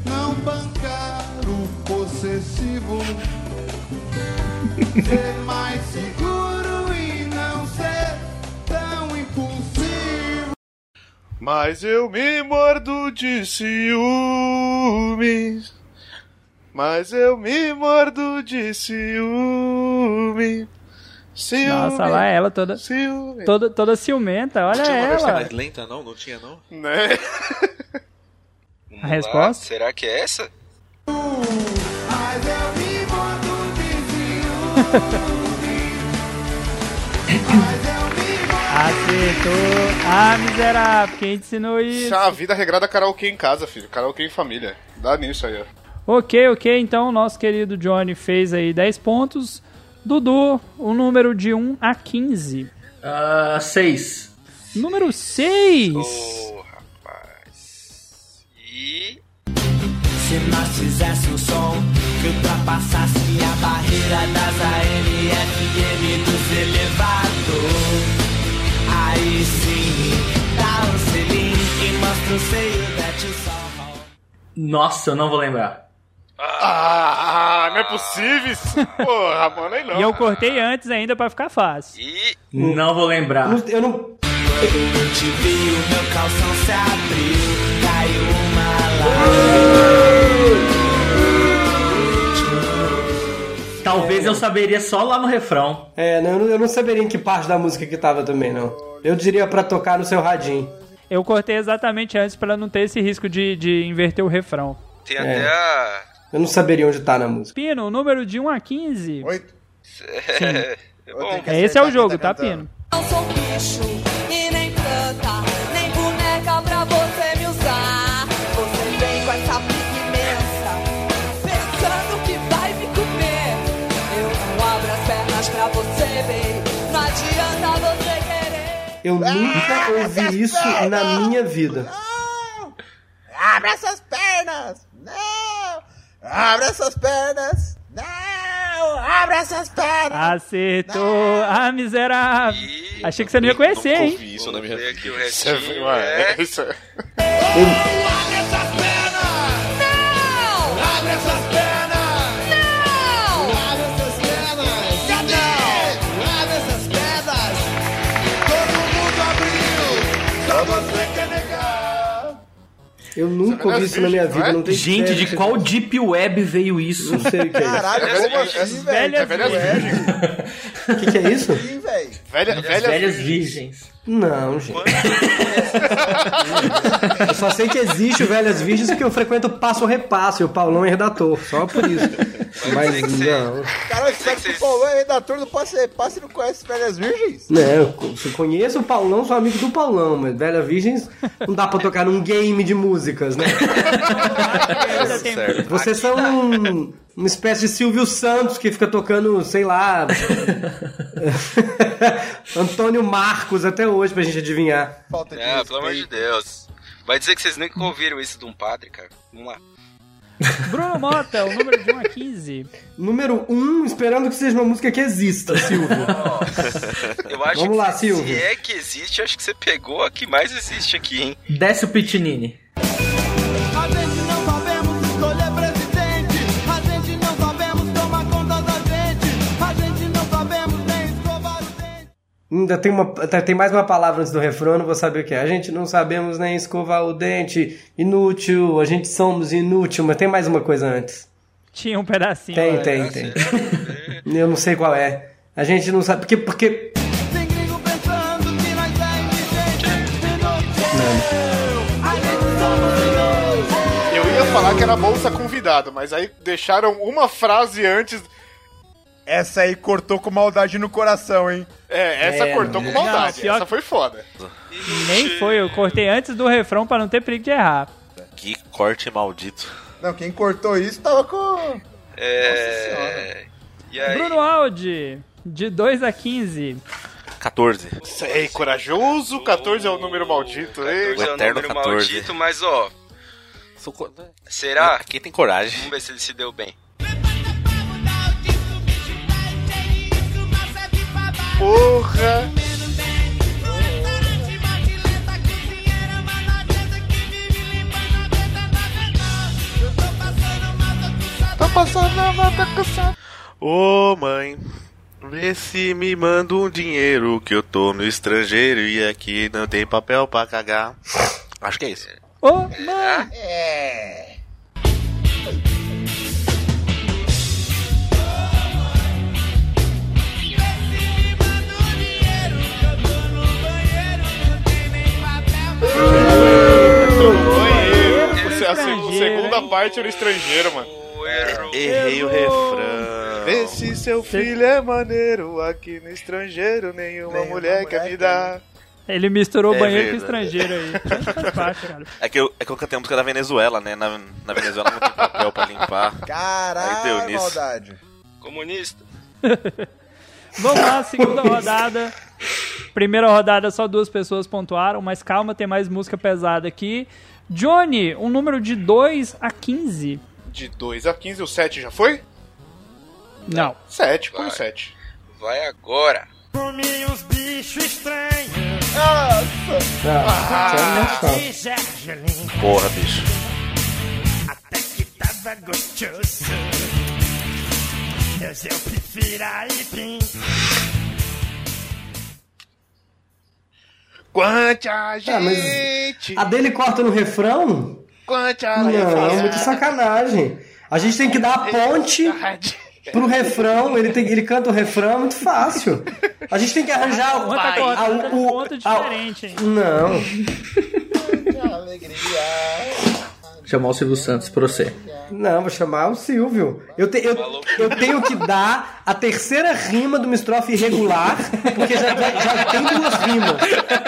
não bancar o possessivo, ser mais seguro e não ser tão impulsivo. Mas eu me mordo de ciúmes. Mas eu me mordo de ciúme. Ciúme. Nossa, lá ela toda, toda, toda ciumenta. Olha Tinha uma ela. mais lenta, não? Não tinha, não? Né? A resposta? Será que é essa? Acertou. Ah, miserável. Quem te ensinou isso? Isso é a vida regrada karaokê em casa, filho. Karaokê em família. Dá nisso aí, ó. Ok, ok. Então, nosso querido Johnny fez aí 10 pontos. Dudu, o número de 1 a 15. Ah, 6. Número 6. Ô, rapaz. E. Se nós fizesse um som que ultrapassasse a barreira das AM, FM dos elevados, aí sim, dá um selinho e mostra o seio da tio Nossa, eu não vou lembrar. Ah, não é possível isso. Porra, mano, aí não. E eu cortei antes ainda pra ficar fácil. E. Não vou lembrar. Eu não. Quando eu te vi, o meu calção se abriu, caiu uma Talvez eu saberia só lá no refrão. É, não, eu não, eu não saberia em que parte da música que tava também, não. Eu diria pra tocar no seu radinho. Eu cortei exatamente antes pra não ter esse risco de, de inverter o refrão. Tem É. até a. Eu não saberia onde tá na música. Pino, o número de 1 a 15. Oito. É, bom, É, esse é o jogo, tá, Pino? Não sou bicho e nem planta, nem boneca pra você me usar. Você vem com essa pique imensa, pensando que vai me comer. Eu não abro as pernas pra você, bem. Não adianta você querer. Eu nunca ouvi isso na minha vida. Abre essas pernas! Não! Abre essas pernas! Não! Abre Abre essas pernas! Acertou! Ah, miserável! Achei que você não ia conhecer, hein? isso na minha o Isso é- é. isso é- Abre essas pernas! Não! Abre essas pernas! Cadê? Abre essas pernas! Todo mundo abriu! Só você quer negar! Eu nunca ouvi isso na minha vida, não tem Gente, ideia de qual é. Deep Web veio isso? Não sei o que é isso. Caralho, como assim, velho? É velhas virgens. O que, que é isso? Velhas virgens. Não, gente. Eu só sei que existe o Velhas Virgens porque eu frequento o Passo Repasso e o Paulão é redator, só por isso. Mas não. Caralho, espera que o Paulão é redator do Passe Repasse e não conhece Velhas Virgens? Não, eu co- conheço o Paulão, sou amigo do Paulão, mas Velhas Virgens não dá pra tocar num game de músicas, né? Vocês são um- uma espécie de Silvio Santos que fica tocando, sei lá. Antônio Marcos até hoje pra gente adivinhar. Falta de É, pelo amor de Deus. Vai dizer que vocês nunca ouviram isso de um padre, cara. Vamos lá. Bruno Mota, o número de 1 a 15. Número 1, um, esperando que seja uma música que exista, Silvio. Eu acho Vamos que lá, se Silvio. é que existe, acho que você pegou a que mais existe aqui, hein? Desce o Pitinini. Ainda tem, uma, tem mais uma palavra antes do refrão, não vou saber o que é. A gente não sabemos nem escovar o dente, inútil, a gente somos inútil, mas tem mais uma coisa antes. Tinha um pedacinho. Tem, lá. tem, tem. Eu não sei qual é. A gente não sabe, porque, porque Tem gringo pensando que nós é. Eu ia falar que era bolsa convidado, mas aí deixaram uma frase antes. Essa aí cortou com maldade no coração, hein? É, essa É, cortou com maldade. Não, pior essa foi foda. Nem foi, eu cortei antes do refrão pra não ter perigo de errar. Que corte maldito. Não, quem cortou isso tava com. É. E aí? Bruno Aldi, de 2 a 15. 14. Sei, corajoso, 14 é o número maldito. Ei, 14 é o eterno número 14. maldito, mas ó. Será? Quem tem coragem? Vamos ver se ele se deu bem. Porra! Tô passando a nota com Ô mãe, vê se me manda um dinheiro que eu tô no estrangeiro e aqui não tem papel pra cagar. Acho que é isso. Ô, mãe! É. a segunda hein? parte era estrangeiro, mano. Errei o refrão. Vê se seu filho é maneiro, aqui no estrangeiro nenhuma Nenhuma mulher mulher quer me dar. Ele misturou É banheiro com estrangeiro aí. Parte. É que, eu, é que eu cantei a música da Venezuela, né? Na, na Venezuela não tem papel pra limpar. Caralho, nisso. maldade. Comunista. Vamos lá, segunda rodada. Primeira rodada, só duas pessoas pontuaram, mas calma, tem mais música pesada aqui. Johnny, um número de 2 a 15. De 2 a 15, o 7 já foi? Não. 7, põe Vai. 7. Vai agora. Comi uns bichos estranhos. Ah, é engraçado. E gergelim. Porra, bicho. Até que tava gostoso. Mas eu prefiro aipim. Quanta Ah, gente! mas a dele corta no refrão? Quanta Não, é muito sacanagem. A gente tem que dar a ponte pro refrão, ele, tem, ele canta o refrão, é muito fácil. A gente tem que arranjar o. Uma tá a- cortando o- um o- ponto a- diferente, hein? Não. Chamar o Silvio Santos pra você. Não, vou chamar o Silvio. Eu, te- eu, eu tenho que dar a terceira rima de uma estrofe irregular, porque já, já, já tem duas rimas.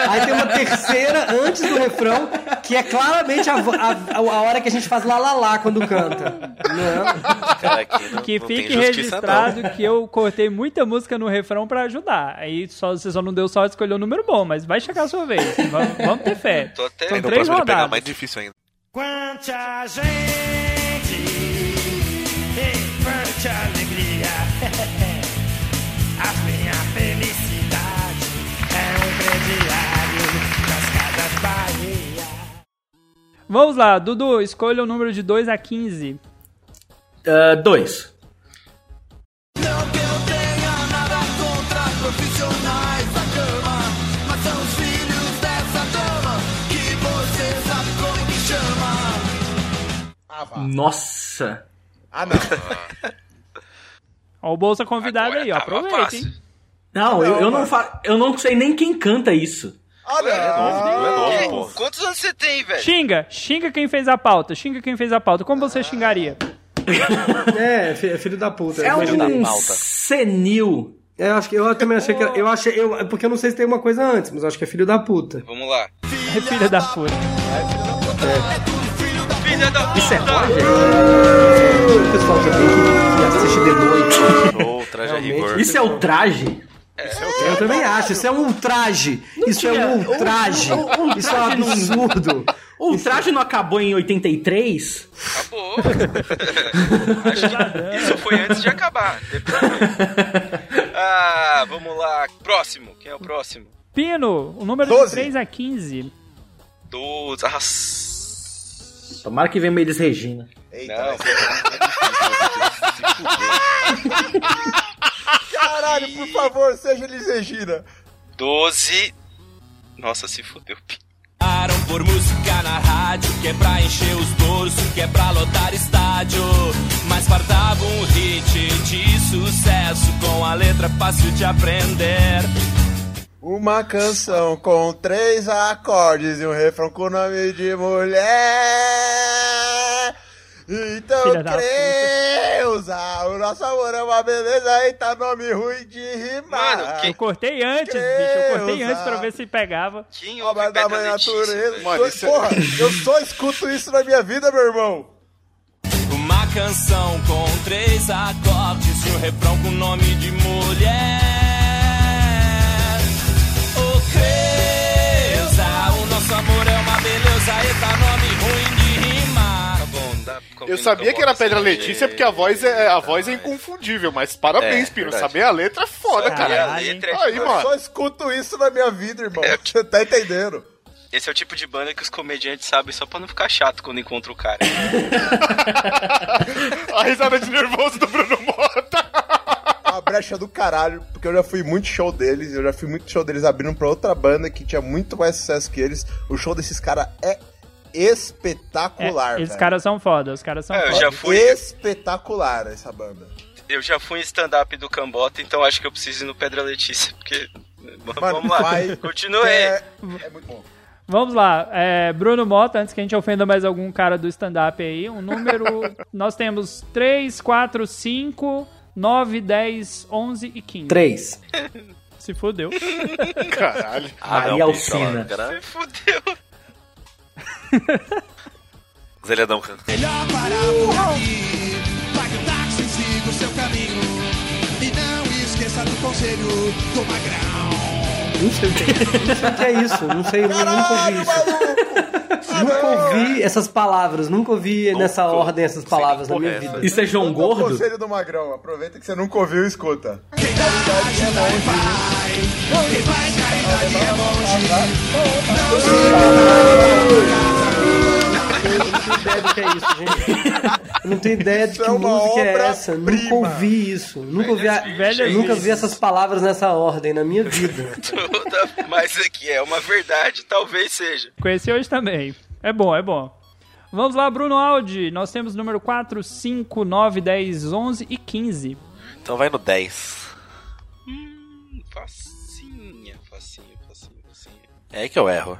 Aí tem uma terceira antes do refrão, que é claramente a, a, a hora que a gente faz lá lá lá quando canta. Não. Cara, não, Que não fique registrado não. que eu cortei muita música no refrão pra ajudar. Aí só, você só não deu sorte de escolher um número bom, mas vai chegar a sua vez. Vamos, vamos ter fé. Tô até. São três ele pegar rodadas. mais difícil ainda. Quanta gente, ei, quanta alegria. A minha felicidade é um crediário das casas Bahia. Vamos lá, Dudu, escolha o número de 2 a 15. 2. Uh, dois. Chama. Nossa. Ah, não. Ó, o Bolsa convidado aí, ó. Aproveita, hein? Não, eu, eu não fa... eu não sei nem quem canta isso. Ah, não. é novo, pô. Quantos anos você tem, velho? Xinga, xinga quem fez a pauta, xinga quem fez a pauta. Como você xingaria? É, é filho da puta. É um senil. Eu acho que eu também achei que era, eu achei eu porque eu não sei se tem uma coisa antes, mas eu acho que é filho da puta. Vamos lá. É filha da puta. Filha da Isso é Roger? O pessoal que, que assiste de noite. Show, traje a Realmente. rigor. Isso é o traje? Eu também acho, isso é um ultraje. Isso é tinha- um ultraje. Isso é um absurdo. O traje não acabou em 83? Acabou. Acho que isso foi antes de acabar. Depois. Ah, vamos lá. Próximo. Quem é o próximo? Pino, o número de Doze. 3 a 15. 12. Ah, s- Tomara que venha uma Elis Regina. Eita, Não. vai ser- Caralho, por favor, seja Elis Regina. 12. Nossa, se fudeu. Param por música na rádio, que é pra encher os bolsos, que é pra lotar estádio. Mas faltava um hit de sucesso, com a letra fácil de aprender. Uma canção com três acordes e um refrão com nome de mulher. Então Creuza, o nosso amor é uma beleza e tá nome ruim de rimar. Mano, Eu cortei antes, bicho. Eu cortei antes pra ver se pegava. Quem Obra da mãe natureza. Mano, isso é- Porra, eu só escuto isso na minha vida, meu irmão. Uma canção com três acordes e um refrão com nome de mulher. Nosso amor é uma beleza e tá nome ruim de rimar. Tá bom, dá Eu sabia que era Pedra Letícia porque a voz é, a voz é inconfundível, mas parabéns, É, Pino. Saber a letra é foda, Saber cara. a letra é Aí, tipo- Eu só mano. escuto isso na minha vida, irmão. É. Você tá entendendo? Esse é o tipo de banda que os comediantes sabem só pra não ficar chato quando encontra o cara. A risada de nervoso do Bruno Mota. Brecha do caralho, porque eu já fui muito show deles, eu já fui muito show deles abrindo pra outra banda que tinha muito mais sucesso que eles. O show desses caras é É, espetacular, esses velho. caras são foda, os caras são É, eu foda. já fui. Espetacular essa banda. Eu já fui em stand-up do Cambota, então acho que eu preciso ir no Pedra Letícia, porque. Mano, Vamos lá, vai, continua aí. É, é muito bom. Vamos lá, é, Bruno Mota, antes que a gente ofenda mais algum cara do stand-up aí, um número. nós temos 3, 4, 5, 9, 10, 11 e 15. 3. Se fodeu. Caralho. Maria bicho, Alcina. Se fudeu. Zelhadão canta. Melhor parar por aqui. Pague o táxi, siga o seu caminho. E não esqueça do conselho do Magrão. Não sei o que, é isso. Não sei, eu nunca ouvi isso. Nunca ouvi essas palavras, nunca ouvi nessa ordem essas palavras na minha vida. Isso é João O Gordo? conselho do Magrão, aproveita que você nunca ouviu e escuta. Quem dá ajuda é pai. Quem faz caridade é monge. Eu não tenho ideia do que é isso, gente. Eu não tenho ideia de Isso que é música é essa. obra-prima. Nunca ouvi isso. Nunca ouvi, a- Velhas nunca vi essas palavras nessa ordem na minha vida. Toda- Mas aqui é uma verdade, talvez seja. Conheci hoje também. É bom, é bom. Vamos lá, Bruno Aldi. Nós temos número 4, 5, 9, 10, 11 e 15. Então vai no 10. Hum, facinha, facinha, facinha, facinha. É aí que eu erro.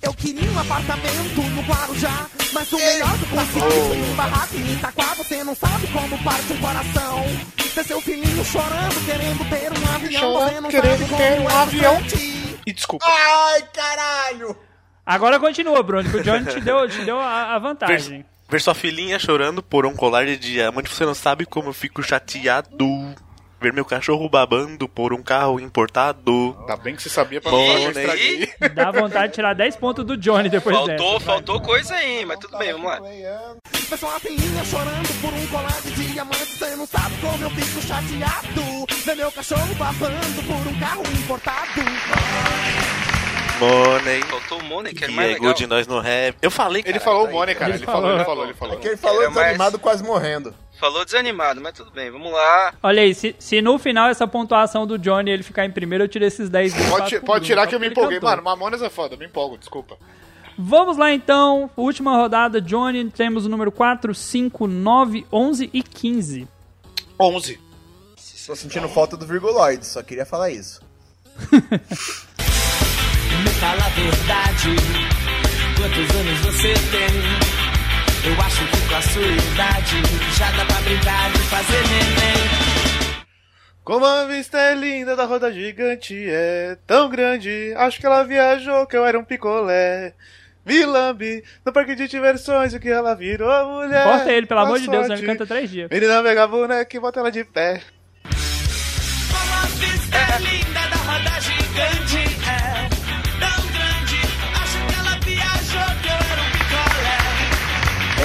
Eu queria um apartamento no Guarujá, mas o melhor que consegui foi um barraco em Itaquá. Você não sabe como parte o coração. Ter seu filhinho chorando, querendo ter um avião. Você não querendo sabe ter como um é avião. E desculpa. Ai, caralho! Agora continua, Bruno, que o Johnny te deu, te deu a, a vantagem. Ver sua filhinha chorando por um colar de diamante, você não sabe como eu fico chateado. Ver meu cachorro babando por um carro importado. Tá bem que você sabia pra Bom, né? estraguei. Dá vontade de tirar 10 pontos do Johnny depois Faltou, dessa. faltou coisa aí, mas tudo bem, vamos lá. Ver sua filhinha chorando por um colar de diamantes. Você não sabe como eu fico chateado. Ver meu cachorro babando por um carro importado. Money. Faltou o Money, que é Que mais é legal. good nós no rap. Eu falei, Ele cara, falou tá o Money, aí. cara. Ele falou, ele falou, ele falou. É que ele falou Era mais- desanimado, quase morrendo. Falou desanimado, mas tudo bem, vamos lá. Olha aí, se, se no final essa pontuação do Johnny ele ficar em primeiro, eu tiro esses 10 e Pode, pode tirar que eu me ele empolguei. cantou. Mano, Mamonas é foda, me empolgo, desculpa. Vamos lá então, última rodada, Johnny, temos o número 4, 5, 9, 11 e 15. 11. Tô sentindo falta do virguloide, só queria falar isso. Me fala a verdade. Quantos anos você tem? Eu acho que com a sua idade já dá pra brincar de fazer neném. Como a vista é linda da roda gigante, é tão grande. Acho que ela viajou, que eu era um picolé. Me lambe no parque de diversões, o que ela virou mulher. Corta ele, pelo amor de Deus, ele canta três dias. Menina pega a boneca e bota ela de pé. Como a vista é linda da roda gigante,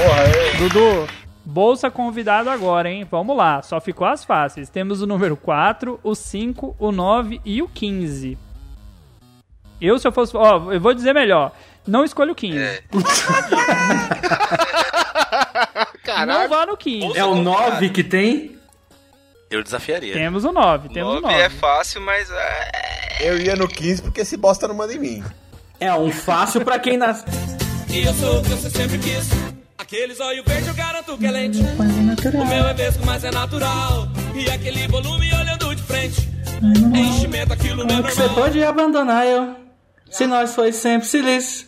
Porra, é. Dudu, bolsa convidado agora, hein? Vamos lá, só ficou as fáceis. Temos o número 4, o 5, o 9 e o 15. Eu, se eu fosse. Ó, eu vou dizer melhor. Não escolho o 15. Não vá no 15. É o 9 que tem? Eu desafiaria. Temos o 9, temos o 9 9. é fácil, mas é... Eu ia no 15 porque esse bosta não manda em mim. É um fácil pra quem nasce. E eu sou o que você sempre quis. Aqueles olhos verdes eu garanto que é lente. O meu é vesgo, mas é natural. E aquele volume olhando de frente. Enchimento, aquilo não é que você pode abandonar eu. Se nós foi sempre silício.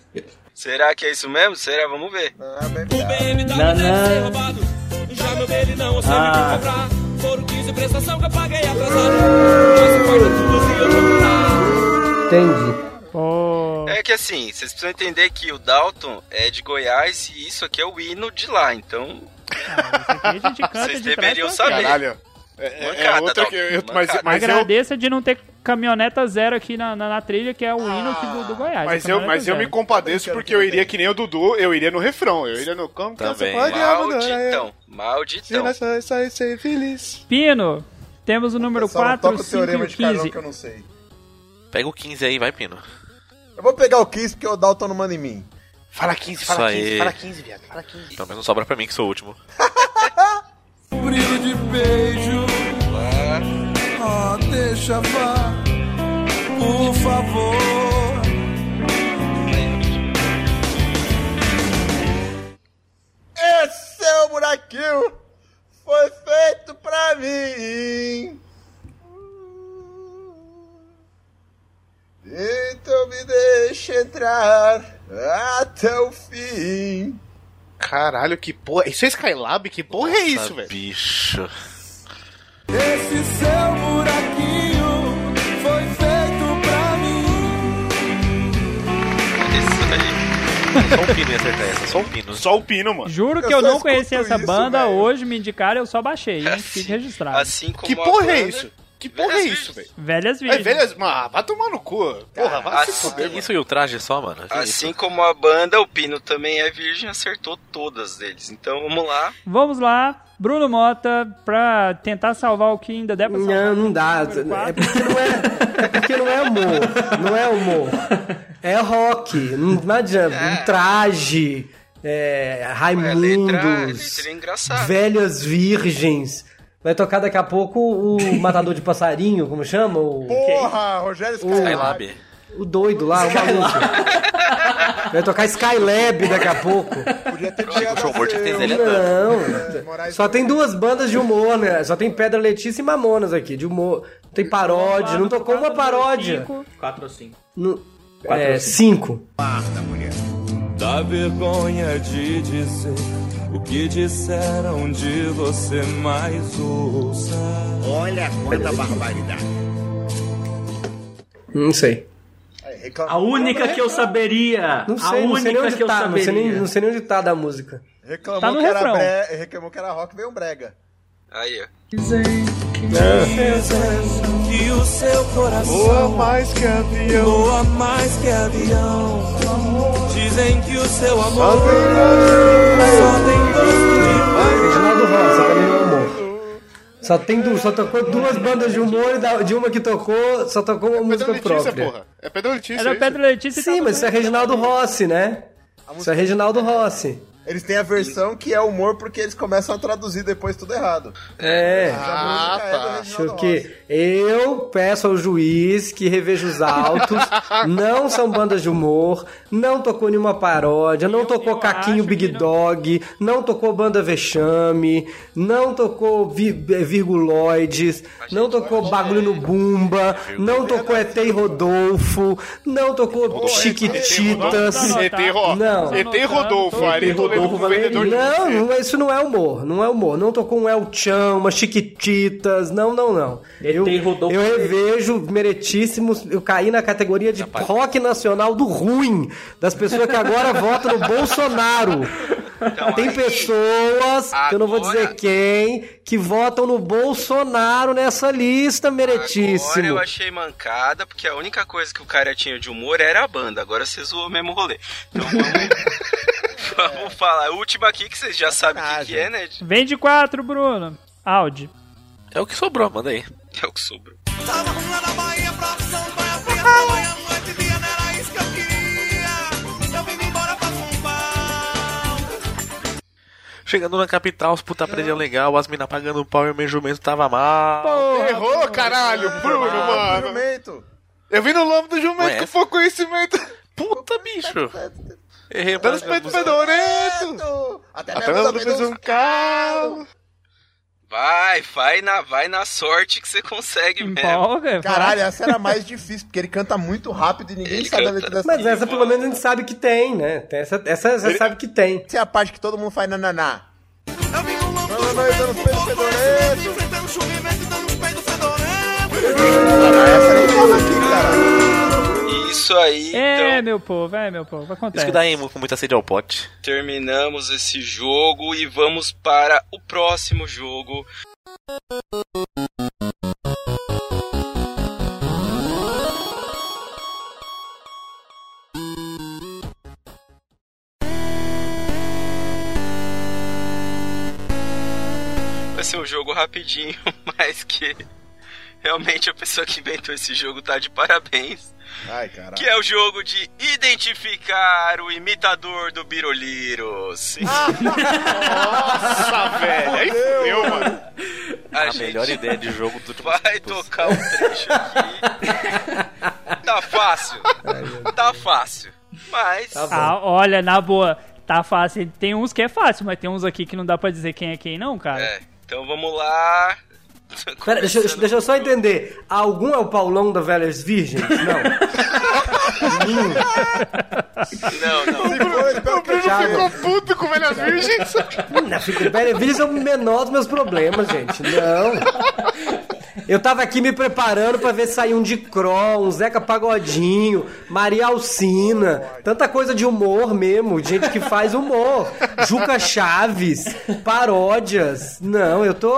Será que é isso mesmo? Será? Vamos ver. Ah, O BMW Não, deve não. ser roubado. Já meu dele não, eu sempre Ah. vim comprar. Foram 15 prestação que eu paguei atrasado. Mas se for tudo e eu vou comprar. Entendi. Oh. É que assim, vocês precisam entender que o Dalton é de Goiás e isso aqui é o hino de lá, então a gente canta vocês de deveriam saber. Caralho. É, é- é Mancada, outra que eu, eu- mas, mas eu, Agradeça de não ter caminhoneta zero aqui na, na, na trilha, que é o hino aqui do, do Goiás. mas eu, mas eu me compadeço porque eu iria que nem o Dudu, eu iria no refrão, eu iria no que você Também. eu? Malditão, malditão. só sai ser feliz. Pino, temos o número Só não 4, toca o 5 e teorema o de Carlão 15. que eu não sei. Pega o 15 aí, vai, Pino. Eu vou pegar o 15 porque o Dalton não manda em mim. Fala 15, Isso fala 15, aí. fala 15, viado. Fala 15. Pelo menos não sobra pra mim, que sou o último. Brilho de beijo. Ah, deixa vá, por favor. Esse é o buraquinho foi feito pra mim. Então me deixa entrar até o fim. Caralho, que porra. Isso é Skylab? Que porra é isso, velho? Bicho. Esse seu buraquinho foi feito pra mim. Isso aí. Só o Pino ia acertar essa, só o Pino. Só o Pino, mano. Juro que Eu eu não conhecia essa isso, banda, velho. hoje me indicaram, eu só baixei, hein? Fique registrado. Assim como Que a porra é banda- isso? Que porra é isso, velho? Velhas É virgens. velhas. Mano, vai tomar no cu. Porra, vai se assim- fuder, mano. Isso e o traje só, mano. Que Assim isso? como a banda, o Pino também é virgem, acertou todas deles. Então vamos lá. Vamos lá, Bruno Mota, pra tentar salvar o que ainda der pra salvar. Não, não dá. É porque não é, é porque não é humor. Não é humor. É rock. Não, não adianta. Um traje. É, letra- Raimundos. letra engraçada. velhas virgens. Vai tocar daqui a pouco o matador de passarinho, como chama? O, Porra, Rogério Skylab. Skylab. o doido lá, o maluco. Vai tocar Skylab daqui a pouco. Podia ter tirado Show Humor tinha que ter seu- Zé Leandro. Não. Só tem duas bandas de humor, né? Só tem Pedra Letícia e Mamonas aqui, de humor. Não tem paródia, não tocou uma paródia. 4 ou 5. No- Quatro É, ou cinco. cinco. Dá vergonha de dizer o que disseram de você, mais ouça. Olha quanta barbaridade. Não sei. A única que eu saberia. Não a sei, não única sei nem onde que eu tá. Não sei, nem, saberia. não sei nem onde tá da música. Reclamou, Tá no que era refrão. bre... reclamou que era rock, veio um brega. Aí, ó. Que o seu coração Voa mais que avião. voa mais que avião. Dizem que o seu amor Só tem só tem gosto de é. Só, tem du- só tocou duas bandas de humor e de uma que tocou, só tocou uma música Letícia, própria. porra. É Pedro Letícia. Era isso. Pedro Letícia e Sim, mas isso é Reginaldo Rossi, né? Isso é Reginaldo Rossi. Eles têm a versão que é humor porque eles começam a traduzir depois tudo errado. É. Ah, tá. Acho que eu peço ao juiz que reveja os autos. não são bandas de humor, não tocou nenhuma paródia, não tocou Caquinho Big Dog, não tocou Banda Vexame, não tocou vi eh, Virguloides, não tocou Bagulho no Bumba, não tocou ET e Rodolfo, não tocou Chiquititas. ET Ro- Não. ET Rodolfo, Vendedor de Não, isso não é humor, não é humor. Não tocou um El Chan, uma Chiquititas, não, não, não. Eu, eu revejo meritíssimos, eu caí na categoria de rock nacional do ruim, das pessoas que agora votam no Bolsonaro. Tem pessoas, que eu não vou dizer quem, que votam no Bolsonaro nessa lista, Agora meritíssimo. eu achei mancada, porque a única coisa que o cara tinha de humor era a banda. Agora você zoou o mesmo rolê. Então vamos, vamos falar. A última aqui que vocês já sabem o que, que é, né? Vem de quatro, Bruno. Audi. É o que sobrou, manda aí. É o que sobrou. Chegando na capital, os puta prendeu legal, as mina pagando pau e o meu jumento tava mal. Errou, caralho, Bruno, mano. Eu vi no lombo do jumento Ué? com pouco conhecimento. Puta, bicho. Errei Dando os peitos fedorento. Até Até mesmo fez um carro. Vai, vai na, vai na sorte que você consegue mesmo. Caralho, essa era mais difícil, porque ele canta muito rápido e ninguém sabe a letra dessa Mas essa pelo menos a gente sabe que tem, né? Tem Essa, essa você sabe que tem. Essa é a parte que todo mundo faz nananá. Isso aí, É, então. meu povo, é, meu povo. Acontece. Isso que dá emo com muita sede ao pote. Terminamos esse jogo e vamos para o próximo jogo. Vai ser um jogo rapidinho, mas que realmente a pessoa que inventou esse jogo tá de parabéns. Ai, caralho. Que é o jogo de identificar o imitador do Biroliro. Sim. Nossa, velho. Aí fudeu, mano. A, melhor ideia de jogo do Vai tocar um trecho aqui. Tá fácil. Tá fácil. Mas. Ah, olha, na boa, tá fácil. Tem uns que é fácil, mas tem uns aqui que não dá pra dizer quem é quem, não, cara. É, então vamos lá. Pera, deixa, eu- deixa eu só entender. Algum é o Paulão da Velhas Virgens? Não. Não, não. O Bruno ficou puto com velhas virgens. Não, fico Velhas Virgens é o menor dos meus problemas, gente. Não. Eu tava aqui me preparando pra ver sair um de Cro, um Zeca Pagodinho, Maria Alcina, tanta coisa de humor mesmo, gente que faz humor. Juca Chaves, paródias. Não, eu tô.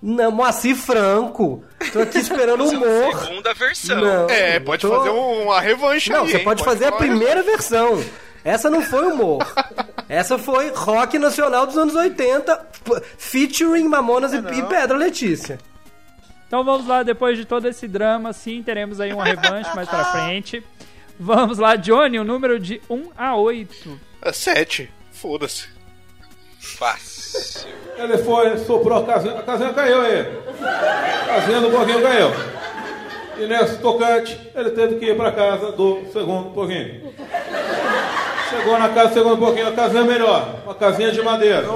Não, Moacir Franco. Tô aqui esperando humor. Segunda versão. Não, É, eu pode tô- fazer um- uma revanche Não, aí, você hein? pode fazer a primeira versão. Essa não foi humor. Essa foi rock nacional dos anos 80, p- featuring Mamonas e, e Pedra Letícia. Então vamos lá, depois de todo esse drama, sim, teremos aí uma revanche mais pra frente. Vamos lá, Johnny, o número de 1 a 8. É sete. Foda-se. Fácil. Ele foi, soprou a casinha, a casinha caiu aí. A casinha do porquinho caiu. E nesse tocante, ele teve que ir pra casa do segundo porquinho. Chegou na casa do segundo porquinho, a casinha melhor. Uma casinha de madeira.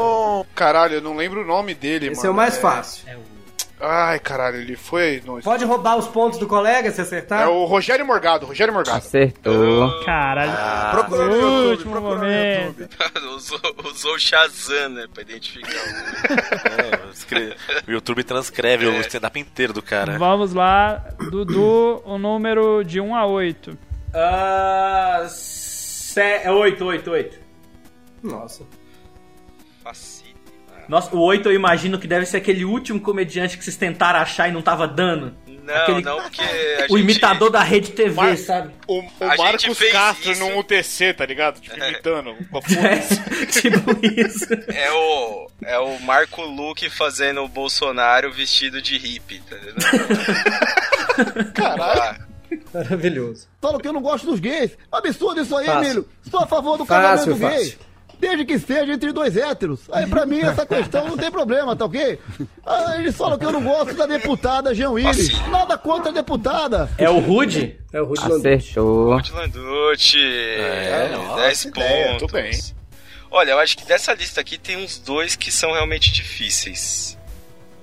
Caralho, eu não lembro o nome dele, Esse mano. é o mais fácil. Ai, caralho, ele foi. No... Pode roubar os pontos do colega se acertar? É o Rogério Morgado, Rogério Morgado. Acertou. Caralho. procura no no YouTube, último momento. usou, usou o Shazam, né? Pra identificar o. É, escre- o YouTube transcreve o stand-up inteiro do cara. Vamos lá, Dudu, o número de 1 a 8. Ah. se- é 8, 8, 8. Nossa. Facílimo. Nossa, o 8 eu imagino que deve ser aquele último comediante que vocês tentaram achar e não tava dando. Não, Aquele- não, porque a O gente... imitador da Rede TV, Mar- sabe? O, o A Marcos Castro isso. num UTC, tá ligado? Tipo, imitando. com a foda-se. tipo isso. É o, é o Marco Luque fazendo o Bolsonaro vestido de hippie, tá ligado? Caralho. Maravilhoso. Falo que eu não gosto dos gays. Absurdo isso aí, Fácil. Emílio. Sou a favor do Fácil, casamento gay. Desde que seja entre dois héteros. Aí pra mim essa questão não tem problema, tá ok? Ah, eles falam que eu não gosto da deputada Jean Willis. Nada contra a deputada. É o Rude? É o Rude Acertou. Ruth Landucci, É, nossa, 10 ideia, pontos. tudo bem. Olha, eu acho que dessa lista aqui tem uns dois que são realmente difíceis.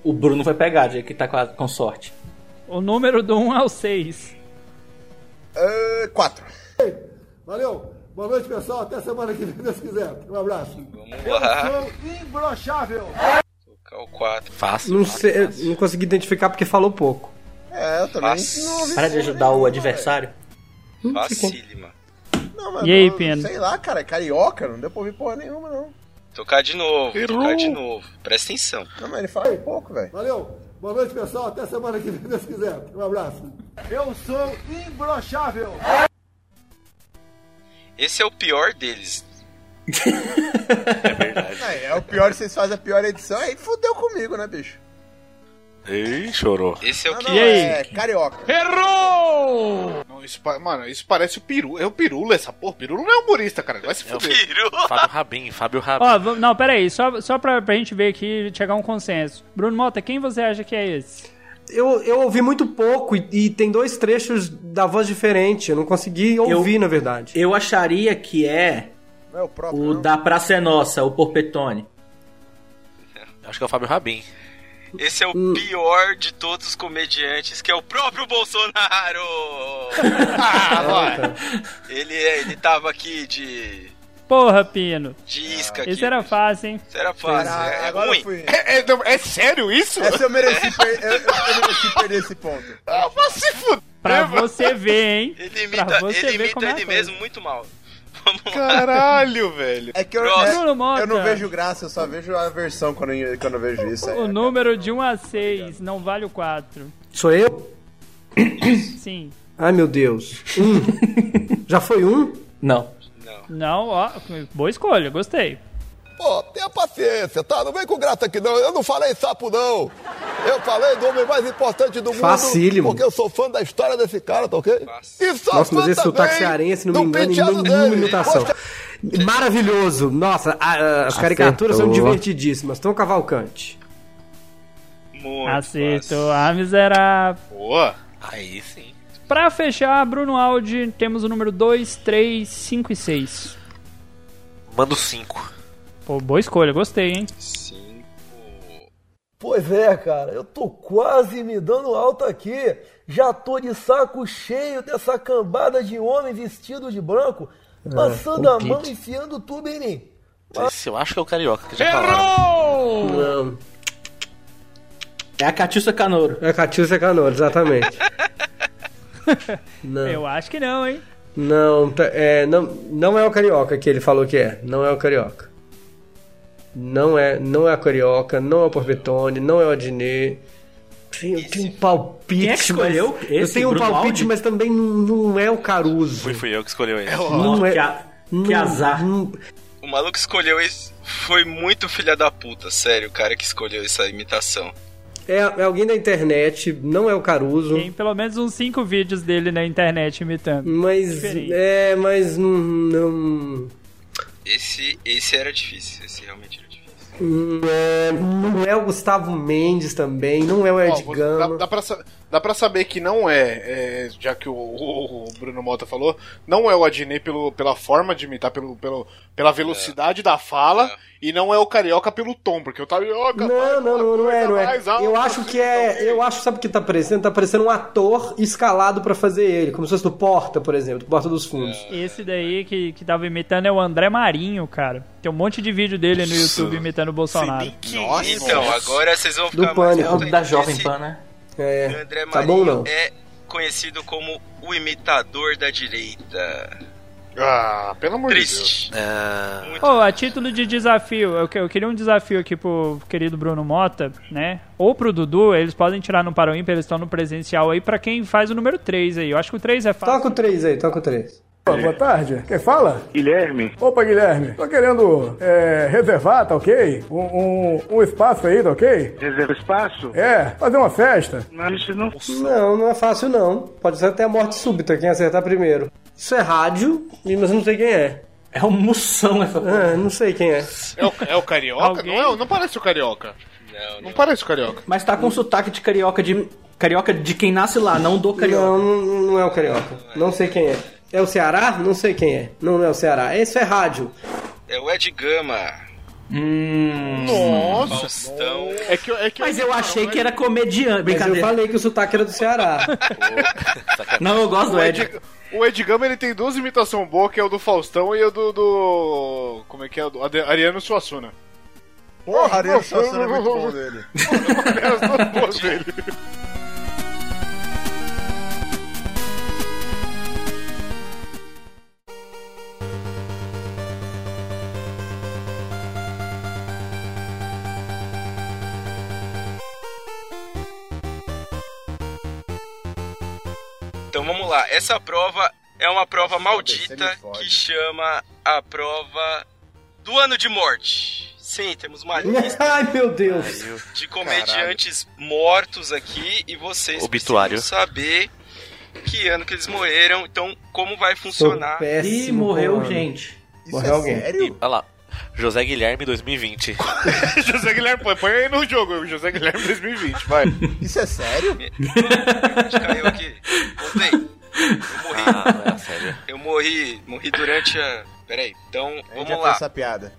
O Bruno vai pegar, já que tá com, a- com sorte. O número do 1 ao 6. Ah, quatro. Valeu. Boa noite, pessoal. Até semana que vem, se Deus quiser. Um abraço. Vamos lá. imbrochável. Colocar o 4. Fácil. Não, sei, eu não consegui identificar porque falou pouco. É, eu também Fácil. não ouvi Para de ajudar o adversário. Facílima. Não, mas E aí, eu- Pino? Sei lá, cara, é carioca, não deu pra ouvir porra nenhuma, não. Tocar de novo, Errou. tocar de novo. Presta atenção. Não, mas ele fala pouco, velho. Valeu. Boa noite, pessoal. Até semana que vem, se Deus quiser. Um abraço. Eu sou imbrochável. Esse é o pior deles. É verdade. É, é o pior, vocês fazem a pior edição, aí fudeu comigo, né, bicho? Ih, chorou. Esse é o Não, que. não, aí? é carioca. Não, isso, mano, isso parece o Piru. É o Pirula essa porra. Pirula não é humorista, cara. Vai se É o fuder. Piru. Fábio Rabin, Fábio Rabin. Ó, não, pera aí, só, só pra, pra gente ver aqui e chegar a um consenso. Bruno Mota, quem você acha que é esse? Eu, eu ouvi muito pouco e, e tem dois trechos da voz diferente. Eu não consegui ouvir, na verdade. Eu acharia que é Não é o próprio. o não. da Praça é Nossa, o Porpetone. Acho que é o Fábio Rabin. Esse é o pior de todos os comediantes, que é o próprio Bolsonaro! Ah, vai. ele, é- ele tava aqui de, Porra, Pino. de isca aqui. Esse era fácil, hein? Isso era fácil. Cara, é, é agora ruim. eu fui. É, é, não, é sério isso? Essa eu mereci, per... eu, eu- mereci perder esse ponto. Ah, vai se fuder. Pra você ver, hein? Ele Pra imita, você ele, ver como é ele mesmo muito mal. Vamos lá. Caralho, velho. É que eu, é- Bruno Mota. eu não vejo graça, eu só vejo a versão quando eu, quando eu vejo isso. O É, número de 1 a 6 não vale o 4. Sou eu? Sim. Ai, meu Deus. Um. Já foi um? Não. Não, ó, boa escolha, gostei. Pô, tenha paciência, tá? Não vem com graça aqui, não. Eu não falei sapo, não. Eu falei do homem mais importante do mundo. Facílimo. Porque eu sou fã da história desse cara, tá ok? E sou Nossa, mas esse sotaque cearense, não me engano, em. Poxa, Maravilhoso. Nossa, a- a- as caricaturas são divertidíssimas. Tom Cavalcante. Muito Acertou. Ah, miserável. Boa. Aí sim. Pra fechar, Bruno Aldi, temos o número 2, 3, 5 e 6. Manda 5. Pô, boa escolha, gostei, hein? Cinco. Pois é, cara, eu tô quase me dando alta aqui. Já tô de saco cheio dessa cambada de homem vestido de branco, passando a mão e enfiando tudo em mim. Esse eu acho que é o Carioca, que já falaram. Não. É a Catiúcia Canouro. É Catiúcia Canoura, exatamente. Não. Eu acho que não, hein? Não, tá- é, não, não é o carioca que ele falou que é. Não é o carioca. Não é, não é o carioca, não é o Porpetone, não é o Adnet. Tem, tem um palpite. Quem é que escolheu mas- Eu esse, tenho um Bruno palpite, Aldi? mas também não, não é o Caruso. Fui, fui eu que escolheu ele. Não é. que, a- não- que azar. não- O maluco escolheu esse foi muito filha da puta, sério, o cara que escolheu essa imitação. É, é alguém da internet, não é o Caruso. Tem pelo menos uns 5 vídeos dele na internet imitando. Mas. Diferente. É, mas não. não Esse, esse era difícil, esse realmente era difícil. Não é, não é o Gustavo Mendes também, não é o Ed Gama. dá, dá, pra, dá pra saber que não é, é, já que o, o- o Bruno Mota falou, não é o Adnet pelo, pela forma de imitar, pelo, pelo, pela velocidade da fala, e não é o Carioca pelo tom, porque o Carioca Não, não, não, não é, não é. Eu acho que é. Eu acho, sabe o que tá parecendo? Tá parecendo um ator escalado pra fazer ele, como se fosse do Porta, por exemplo, do Porta dos Fundos. Esse daí que, que tava imitando é o André Marinho, cara. Tem um monte de vídeo dele no YouTube imitando o Bolsonaro. Nossa, Então, agora vocês vão Do ficar mais Pânico. É da. Jovem Pan, né? É. André Tá Marinho bom não? é conhecido como o imitador da direita. Ah, pelo amor Triste. de Deus. Ô, a título de desafio, eu, que- eu queria um desafio aqui pro querido Bruno Mota, né? Ou pro Dudu, eles podem tirar no Paroímpa, eles estão no presencial aí, pra quem faz o número 3 aí. Eu acho que o 3 é fácil. Toca o 3 aí, toca o 3. Boa tarde. Quem fala? Guilherme. Opa, Guilherme. Tô querendo é, reservar, tá ok? Um, um, um espaço aí, tá ok? Reserva espaço? É, fazer uma festa. Não, isso não. Não, não é fácil não. Pode ser até a morte súbita, quem acertar primeiro. Isso é rádio, mas eu não sei quem é. É um moção essa Ah, não sei quem é. É o, é o carioca? Não, é, não parece o carioca. Não, não parece o carioca. Mas tá com sotaque de carioca de. Carioca de quem nasce lá, não do carioca. Não, não, não é o carioca. Não sei quem é. É o Ceará? Não sei quem é. Não, não é o Ceará. Esse é rádio. É o Ed Gama. Hum. Nossa. Faustão. É que, é que Mas eu achei que era comediante. Mas Brincadeira. eu falei que o sotaque era do Ceará. Não, eu gosto do o Ed. Ed, o Ed Gama ele tem duas imitações boas, que é o do Faustão e o do. do como é que é? O do Ariano Suassuna. Porra, Ariano Suassuna é muito bom dele. As duas boas dele. Vamos lá. Essa prova é uma prova maldita que chama a prova do ano de morte. Sim, temos uma lista Ai, meu Deus. de comediantes mortos aqui e vocês Obituário. precisam saber que ano que eles morreram. Então, como vai funcionar? Ih, morreu gente. Morreu alguém. E, olha lá. José Guilherme 2020. José Guilherme, põe, põe aí no jogo, José Guilherme 2020, vai. Isso é sério? Caiu aqui. Voltei. Eu morri. Ah, sério. Eu morri, morri durante a. Peraí, então já vamos fez lá. essa piada.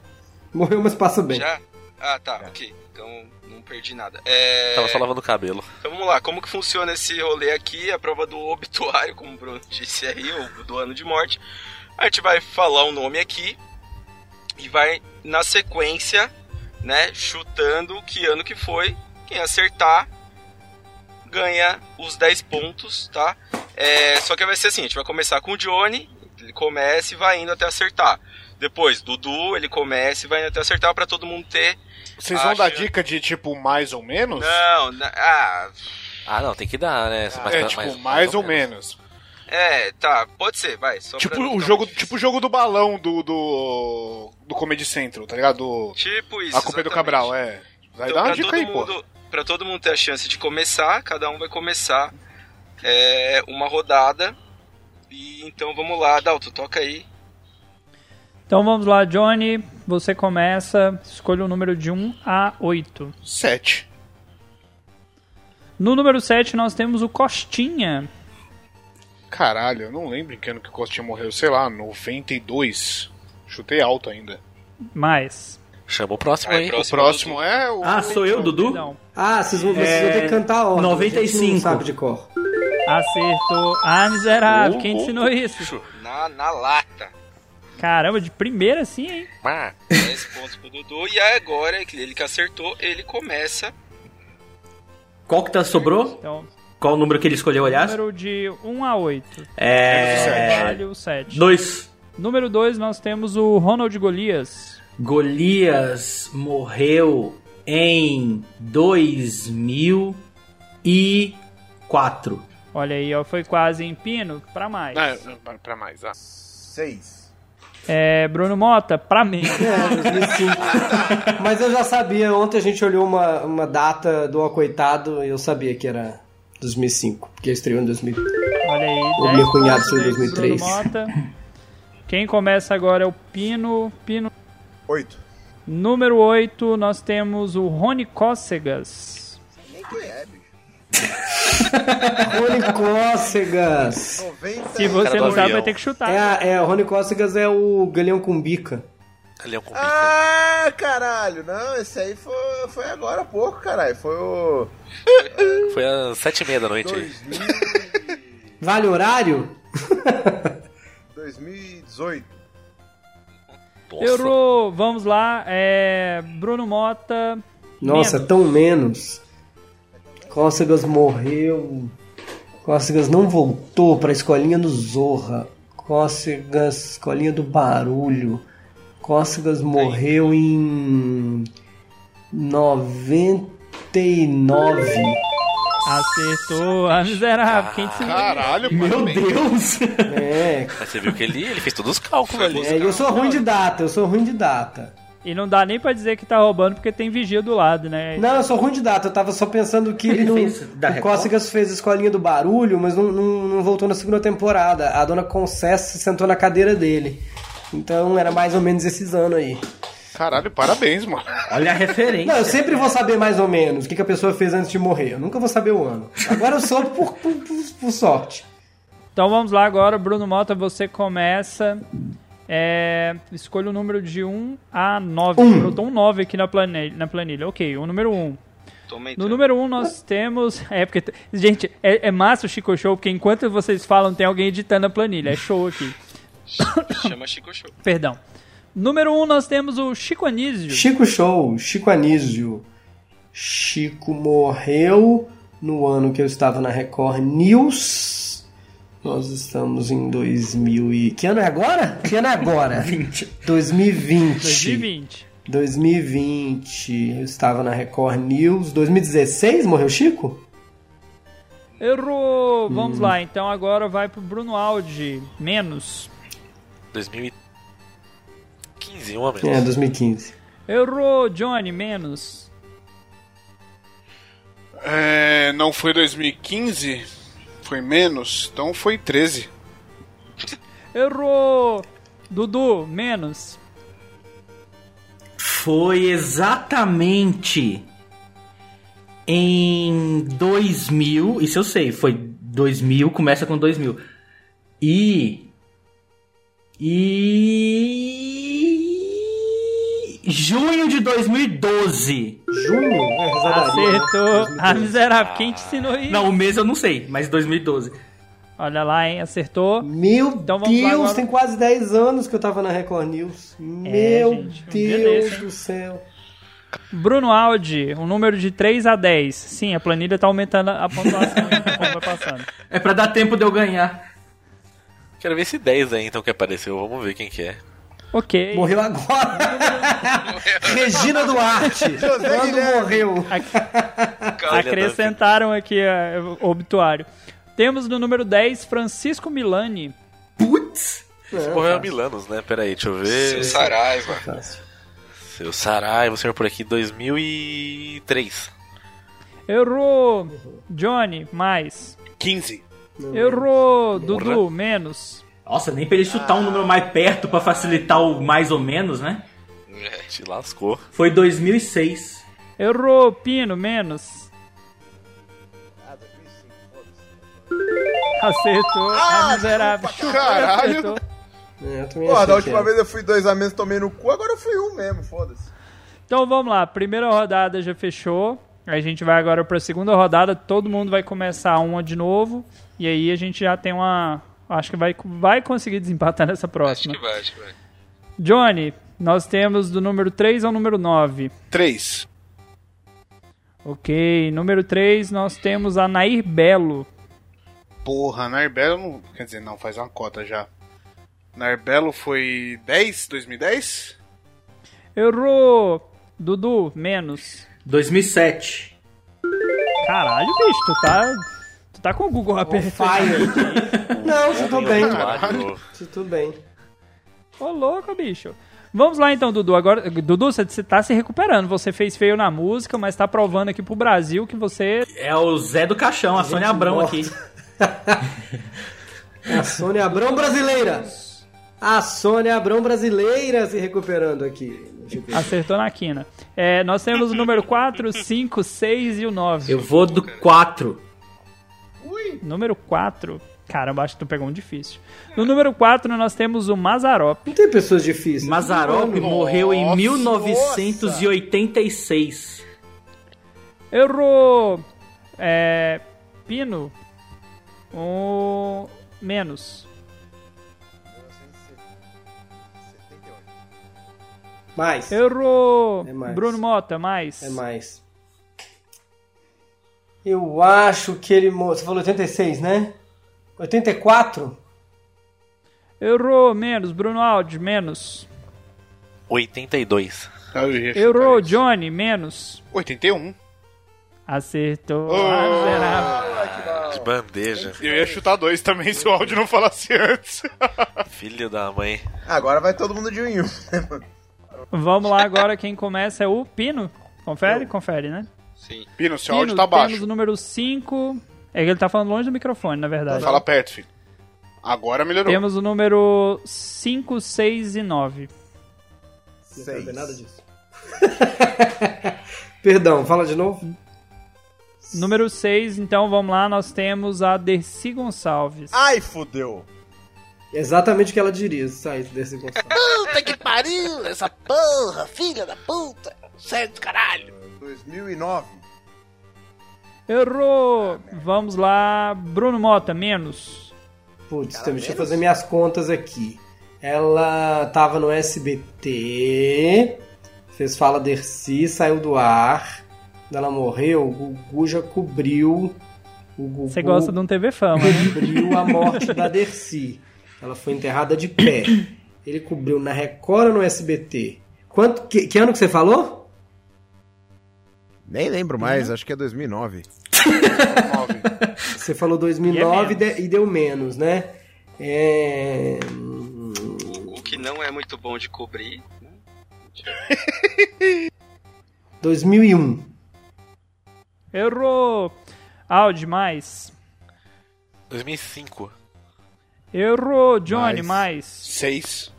Morreu, mas passa bem. Já? Ah, tá, ok. Então não perdi nada. É... Tava só lavando o cabelo. Então vamos lá, como que funciona esse rolê aqui? A prova do obituário, como o Bruno disse aí, ou do ano de morte. A gente vai falar o nome aqui e vai na sequência, né, chutando que ano que foi. Quem acertar ganha os 10 pontos, tá? É, só que vai ser assim, a gente vai começar com o Johnny, ele começa e vai indo até acertar. Depois, Dudu, ele começa e vai indo até acertar pra todo mundo ter. Vocês vão dar chance- dica de tipo mais ou menos? Não, na- ah, Ah, não, tem que dar, né? Mais- é, tipo, mais, ou menos. É, tá, pode ser, vai. Só Tipo não o jogo, tipo o jogo do balão do do do Comedy Central, tá ligado? Do, Tipo isso. A culpa é do. Cabral, é. Vai Então, dar uma dica aí, pô. Pra todo mundo ter a chance de começar, cada um vai começar é, uma rodada. E então vamos lá, Dalton, toca aí. Então vamos lá, Johnny. Você começa. Escolha o número de 1 a 8. 7. No número 7 nós temos o Costinha. Caralho, eu não lembro em que ano que o Costinha morreu, sei lá, 92. Chutei alto ainda. Mais. Chama o próximo aí. próximo. O próximo é o. Ah, sou eu, Dudu? Não. Ah, vocês vão, vocês vão ter que cantar a ordem. 95. A gente não sabe de cor. Acertou. Ah, miserável. Quem ensinou isso? Na, na lata. Caramba, de primeira sim, hein? Ah, 10 pontos pro Dudu. E agora, que ele que acertou, ele começa. Qual que tá, sobrou? Então, Qual o número que ele escolheu, aliás? número de 1 a 8. É. Vale o 7. Dois. Número 2 nós temos o Ronald Golias. Golias morreu em 2004. Olha aí, ó, foi quase em pino pra mais. Ah, pra, pra mais, ah. Seis. É, Bruno Mota, pra mim. É, 2005. Mas eu já sabia, ontem a gente olhou uma, uma data do Acoitado e eu sabia que era 2005, porque estreou em 2000. Olha aí, O 10 meu cunhado foi em aí pro 2003. Bruno Mota. Quem começa agora é o Pino. Pino. Oito. Número 8, nós temos o Rony Cócegas. Nem que é, bicho. Rony Cócegas. 90 Se você não sabe, vai ter que chutar. É, é, o Rony Cócegas é o Galeão com bica. é um convite. Ah, caralho. Não, esse aí foi, foi agora há pouco, caralho. Foi o... Foi às sete e meia da noite aí. 2000, Vale horário? 2018. Nossa. Errou! Vamos lá, é. Bruno Mota. Nossa, menos. tão menos. Cócegas morreu. Cócegas não voltou pra escolinha do Zorra. Cócegas, Escolinha do Barulho. Cócegas morreu em 99. Acertou. A miserável. Quem se Caralho, Meu parabéns. Deus! É, Mas você viu que ele, ele fez todos os cálculos ali. é, eu sou ruim de data, eu sou ruim de data. E não dá nem pra dizer que tá roubando porque tem vigia do lado, né? Não, eu sou ruim de data. Eu tava só pensando que ele, Ele não. fez o? Cócegas fez Escolinha do Barulho, mas não, não, não voltou na segunda temporada. A dona Concessa sentou na cadeira dele. Então era mais ou menos esses anos aí. Caralho, parabéns, mano. Olha a referência. Não, eu sempre vou saber mais ou menos o que, que a pessoa fez antes de morrer. Eu nunca vou saber o ano. Agora eu soube por, por, por- por sorte. Então vamos lá agora, Bruno Mota, você começa. É, escolha o número de 1 a 9. Um. Brotou um 9 aqui na planilha. Na planilha. Ok, o número 1. Tô No número 1 nós temos. É, porque. Gente, é, é massa o Chico Show, porque enquanto vocês falam, tem alguém editando a planilha. É show aqui. Chama Chico Show. Perdão. Número 1 nós temos o Chico Anísio. Chico Show, Chico Anísio. Chico morreu no ano que eu estava na Record News. Nós estamos em 2000 e... Que ano é agora? Que ano é agora? 20. 2020. 2020. 2020. Eu estava na Record News. 2016 morreu Chico? Errou! Vamos Hum. lá, então agora vai pro Bruno Aldi. Menos. 2015, um a menos. É, 2015. Errou, Johnny, menos. É, não foi 2015, foi menos, então foi 13. Errou! Dudu, menos. Foi exatamente em 2000, isso eu sei, foi 2000, começa com 2000. E e junho de 2012. Junho? É, né? Acertou. A miserável. Quem te ensinou isso? Não, o mês eu não sei, mas 2012. Olha lá, hein? Acertou. Meu Então Deus, agora. tem quase 10 anos que eu tava na Record News. Meu É, gente, um Deus do céu. Bruno Aldi, um número de 3 a 10. Sim, a planilha tá aumentando a pontuação hein, conforme vai passando. É pra dar tempo de eu ganhar. Quero ver esse 10 aí então que apareceu. Vamos ver quem que é. Ok. Morreu agora. Regina Duarte. Quando morreu? Acrescentaram aqui é, o obituário. Temos no número 10 Francisco Milani. Putz! Esse porra é o Milanos, né? Pera aí, deixa eu ver. Seu Saraiva. Seu Saraiva, você por aqui 2003. Errou. Johnny, mais. 15. Errou. Dudu, menos. Nossa, nem pra ele chutar um número mais perto pra facilitar o mais ou menos, né? Te lascou. Foi 2006. Errou. Pino, menos. Acertou. Ah, a miserável. chupa, caralho. acertou. É, Pô, da última vez eu fui dois a menos, tomei no cu, agora eu fui um mesmo, foda-se. Então vamos lá, primeira rodada já fechou. A gente vai agora para a segunda rodada, todo mundo vai começar uma de novo. E aí a gente já tem uma. Acho que vai, vai conseguir desempatar nessa Acho próxima. que vai, acho que vai. Johnny, nós temos do número 3 ao número 9. 3. Ok, número 3 nós temos a Nair Belo. Porra, Narbelo não. Quer dizer, não, faz uma cota já. Narbelo foi 10? 2010? Errou! Dudu, menos. 2007. Caralho, bicho, tu tá. Tu tá com o Google aberto. fire. Não, se tô bem. Se tô bem. Ô, louco, bicho. Vamos lá então, Dudu. Agora, Dudu, você, tá se recuperando. Você fez feio na música, mas tá provando aqui pro Brasil que você. É o Zé do Caixão, a Sônia Abrão morta. aqui. A Sônia Abrão brasileira. A Sônia Abrão brasileira se recuperando aqui. Acertou na quina. É, nós temos o número 4, 5, 6 e o 9. Eu vou do 4. Número 4. Caramba, acho que tu pegou um difícil. No número 4 nós temos o Mazarop. Não tem pessoas difíceis. Mazarop Mano, morreu em nossa. 1986. Errou! É. Pino. O. Menos. Mais. Errou! É mais. Bruno Mota, mais. É mais. Eu acho que ele. Você falou 86, né? 84? Errou, menos. Bruno Aldi, menos. 82. Errou, Johnny, menos. 81. Acertou. Oh. Ah, miserável. De bandeja. Eu ia chutar dois também se o áudio não falasse antes. Filho da mãe. Agora vai todo mundo de um em um. Vamos lá agora, quem começa é o Pino. Confere? Confere, né? Sim. Pino, seu Pino, áudio tá Temos baixo. o número 5. É que ele tá falando longe do microfone, na verdade. Fala perto, filho. Agora melhorou. Temos o número 5, 6 e 9. Não quero ver nada disso. Perdão, fala de novo. Número 6, então vamos lá, nós temos a Dercy Gonçalves. Ai, fudeu. Exatamente o que ela diria se saísse desse Gonçalves. Puta que pariu, essa porra, filha da puta. Sério do caralho. 2009. Errou! Vamos lá, Bruno Mota, menos. Putz, então, deixa eu fazer minhas contas aqui. Ela tava no SBT, fez Fala Dercy, saiu do ar. Quando ela morreu, o Gugu já cobriu. O Gugu Você gosta de um TV Fama, né? cobriu a morte da Dercy. Ela foi enterrada de pé. Ele cobriu na Record ou no SBT? Quanto, que, que ano que você falou? Nem lembro mais, acho que é 2009. Você falou 2009 e, de- e deu menos, né? É... O que não é muito bom de cobrir. 2001. Errou! Audi, mais. 2005. Errou, Johnny, Mais. mais. 6.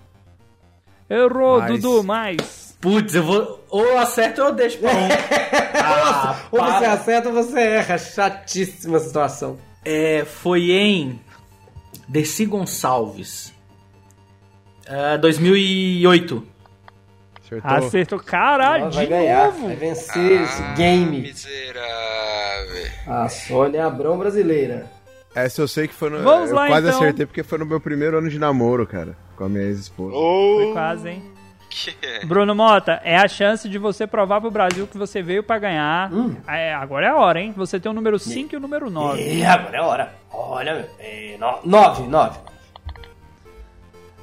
Errou, Mais. Dudu, mais. Putz, eu vou. Ou acerto ou eu deixo pra um. ah, Ou você para. acerta ou você erra. Chatíssima situação. É, foi em Dercy Gonçalves. Ah, 2008. Acertou. Acertou. Caralho, vai de ganhar. novo. Vai vencer esse game. Miserável. A Sônia Abrão brasileira. Essa eu sei que foi no. Vamos eu lá, quase então. acertei porque foi no meu primeiro ano de namoro, cara. Com a minha ex-esposa. Foi quase, hein? Bruno Mota, é a chance de você provar pro Brasil que você veio pra ganhar. É, agora é a hora, hein? Você tem o número 5 e o número 9. E agora é hora. Olha, é, no- nove, nove.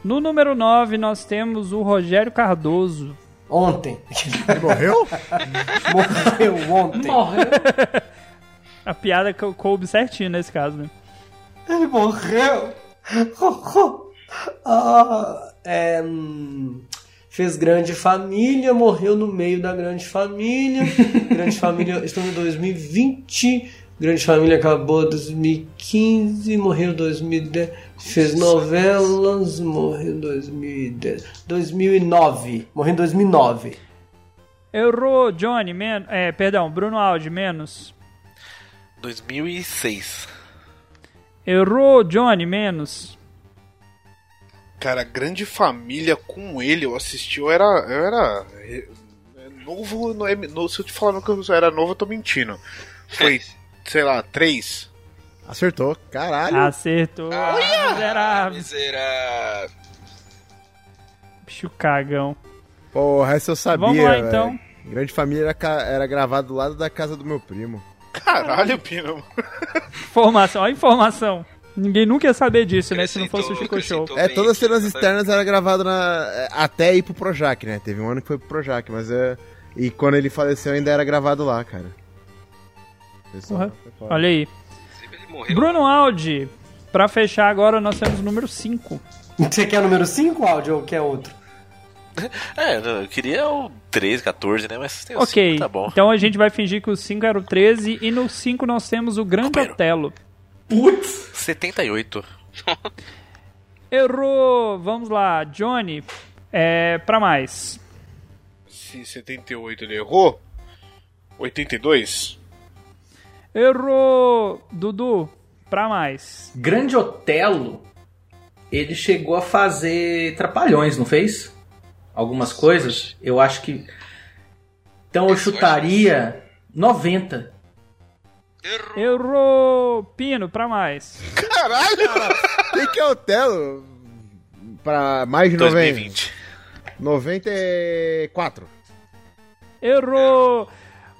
No número 9 nós temos o Rogério Cardoso. Ontem. morreu? Morreu ontem. Morreu. A piada cou- coube certinho nesse caso, né? Ele morreu. Ah, é, hum, fez grande família, morreu no meio da grande família. grande família, estamos em 2020. Grande família acabou em 2015, morreu em 2010. Fez novelas, morreu em 2010. 2009, morreu em 2009. Errou, Johnny, menos. É, perdão, Bruno Aldi, menos. 2006. Errou, Johnny, menos. Cara, grande família com ele, eu assisti, eu era. Eu era. Novo, não é- no- se eu te falar que eu era novo, eu tô mentindo. Foi, sei lá, três. Acertou. Caralho. Acertou. Miserável. Miserável. Bicho cagão. Porra, essa eu sabia. Vamos lá, então. Grande família era, era gravado do lado da casa do meu primo. Caralho, Pino. Informação, ó, a informação. Ninguém nunca ia saber disso, né? Se não fosse o Chico Show. É, todas as cenas externas era gravado na. é, Até ir pro Projac, né? Teve um ano que foi pro Projac, mas é. E quando ele faleceu ainda era gravado lá, cara. Foda. Olha aí. Bruno Aldi, pra fechar agora nós temos o número 5. Você quer o número 5, áudio, ou quer outro? É, eu queria o 13, 14, né? Mas tem o Ok, 5, tá bom. então a gente vai fingir que o 5 era o 13 e no 5 nós temos o Grande Otelo. Putz! 78. Errou! Vamos lá, Johnny, é, pra mais. Se 78 ele errou. 82? Errou! Dudu, pra mais. Grande Otelo, ele chegou a fazer Trapalhões, não fez? Algumas coisas. Eu acho que. Então eu chutaria 90. Errou! Pino, pra mais. Caralho! Tem que é o Telo pra mais de 2020. 90. 94. Errou!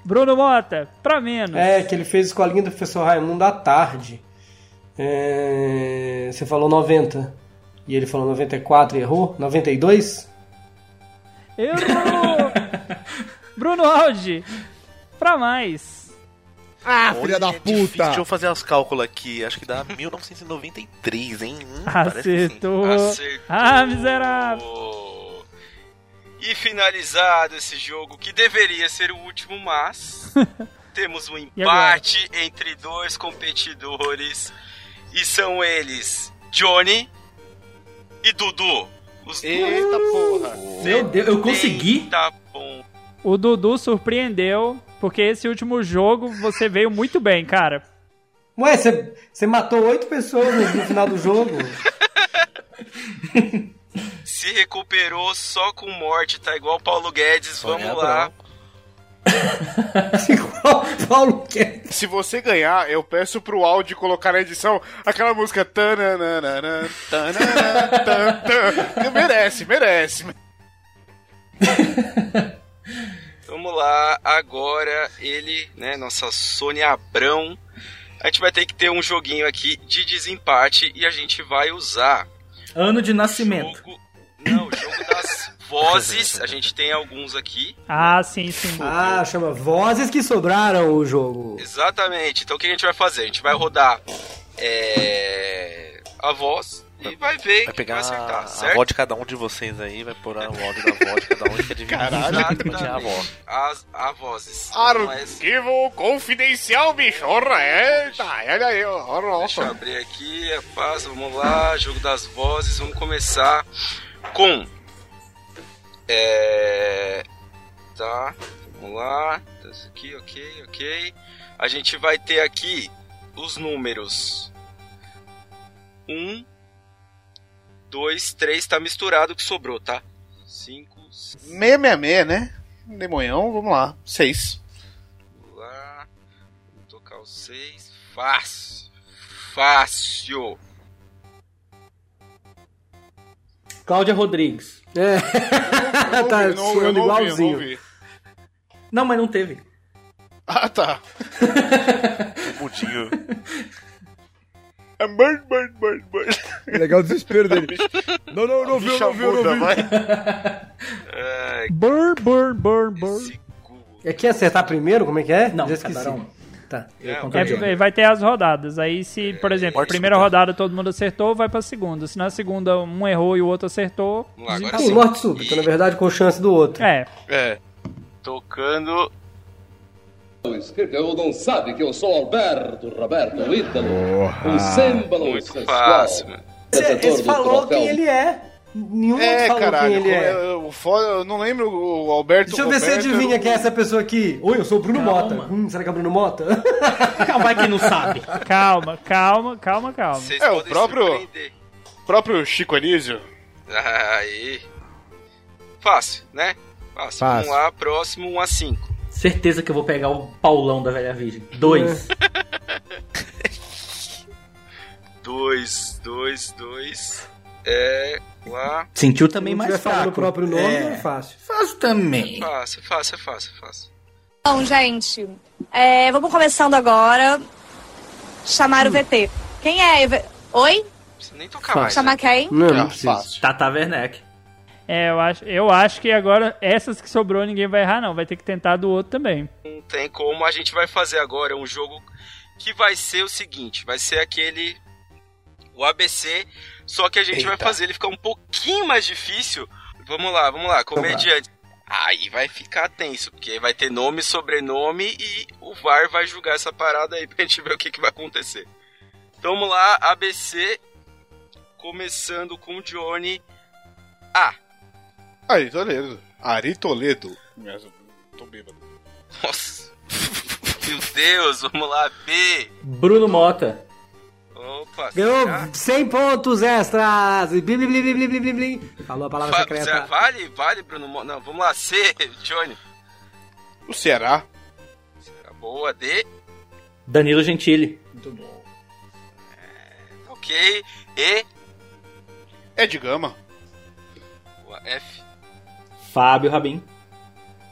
Bruno Mota, pra menos. É, que ele fez escolinha do professor Raimundo à tarde. É, Você falou 90. E ele falou 94 e errou? 92? Errou! Bruno Aldi, pra mais. Ah, Olha, é difícil, Deixa eu fazer os cálculos aqui. Acho que dá 1993, hein? Hum, parece que sim. Acertou. Acertou. Ah, miserável. E finalizado esse jogo, que deveria ser o último, mas temos um empate entre dois competidores. E são eles Johnny e Dudu. Os Eita porra. Meu Deus, eu consegui? Bom. O Dudu surpreendeu, porque esse último jogo você veio muito bem, cara. Ué, você matou oito pessoas no, no final do jogo. Se recuperou só com morte, tá igual o Paulo Guedes. Vamos Sônia lá. Paulo Guedes. Se você ganhar, eu peço pro áudio colocar na edição aquela música. tananana, tanana, tan, tan. Merece, merece. Vamos lá, agora ele, né, nossa Sônia Abrão. A gente vai ter que ter um joguinho aqui de desempate e a gente vai usar. Ano de nascimento. Não, o jogo das vozes. A gente tem alguns aqui. Ah, sim, sim. Ah, chama Vozes que sobraram o jogo. Exatamente. Então o que a gente vai fazer? A gente vai rodar é, a voz e vai ver Vai pegar vai acertar, a certo? voz de cada um de vocês aí, vai pôr o áudio da voz de cada um e dividir exatamente a voz. As, a vozes. É- Arquivo confidencial, bicho. Ora, eita, olha aí, ora, Deixa eu abrir aqui, é fácil, vamos lá, jogo das vozes, vamos começar com. É. Tá, vamos lá, isso aqui, ok, ok. A gente vai ter aqui os números 1, 2, 3, tá misturado o que sobrou, tá? 5, 666, né? Demonhão, vamos lá. 6. Vamos lá. Vamos tocar o 6. Fácil. Fácil. Cláudia Rodrigues. É. tá eu não- eu não ouvi, eu não igualzinho. ouvi. Não, mas não teve. Ah, tá. Mudinho. É bird, bird, bird, bird. Legal o desespero dele. Não, não, não viu, não viu, não viu. Burn, burn, burn, burn. É que acertar primeiro? Como é que é? Não, Já esqueci. Tá. É. É, vai ter as rodadas. Aí, se, por exemplo, primeira rodada todo mundo acertou, vai pra segunda. Se na segunda um errou e o outro acertou. Vamos lá, agora. Sim, morte súbita, na verdade, com chance do outro. É, É. Tocando. Eu não sabe que eu sou Alberto Roberto Ítalo, um símbolo Muito fácil, mano. Esse, Detetor esse do falou quem ele é. Nenhum É, falou caralho. quem ele é. eu- eu não lembro o Alberto Deixa eu ver se adivinha quem é essa pessoa aqui. Oi, eu sou o Bruno Calma. Mota. Hum, será que é o Bruno Mota? Calma, vai quem não sabe. calma, calma, calma, calma. Vocês É, o próprio- próprio Chico Anísio. Aí. Fácil, né? Fácil. Fácil. Vamos lá, próximo 1 a 5. Certeza que eu vou pegar o Paulão da Velha Virgem. Dois. 2, 2, 2. É. Lá. Sentiu também mais o próprio nome, é, É. fácil. Fácil também. Fácil, fácil, fácil, fácil. Bom, gente, é, vamos começando agora. Chamar o VT. Quem é? Oi? Precisa nem tocar mais. Chamar né? quem? Não, Ah, não precisa. Tata Werneck. É, eu acho, eu acho que agora essas que sobrou ninguém vai errar, não. Vai ter que tentar do outro também. Não tem como. A gente vai fazer agora um jogo que vai ser o seguinte: vai ser aquele. O ABC, só que a gente vai Eita. fazer ele ficar um pouquinho mais difícil. Vamos lá, vamos lá. Comediante. Aí vai ficar tenso, porque vai ter nome, sobrenome e o VAR vai julgar essa parada aí pra gente ver o que, que vai acontecer. Então vamos lá, ABC. Começando com Johnny. A. Ari Toledo. Ari Toledo. Tô bêbado. Nossa. Meu Deus, vamos lá, B. Bruno Mota. Opa, Ganhou será? 100 pontos extras. Blim, blim, blim, blim, blim, blim, blim. Falou a palavra Va- secreta. Vale, vale, Bruno. Mo- Não, vamos lá, C, Johnny. O Ceará. Tá Boa, D. Danilo Gentili. Ok. E. Ed Gama. Boa, F. Fábio Rabin.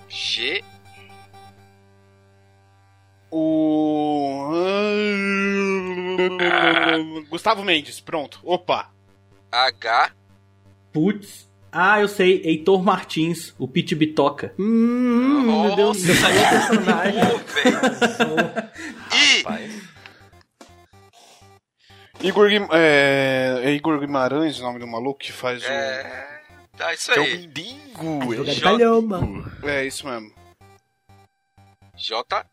G. O. Gustavo Mendes, pronto. Opa. H. Putz. Ah, eu sei. Heitor Martins, o Pit Bitoca. Hum, meu Deus. Meu personagem. I. Igor, Guim- é, é Igor Guimarães o nome do maluco que faz É. Tá, isso Que é o aí. Mendigo. Jogar de J. palhoma. o... É isso mesmo. J.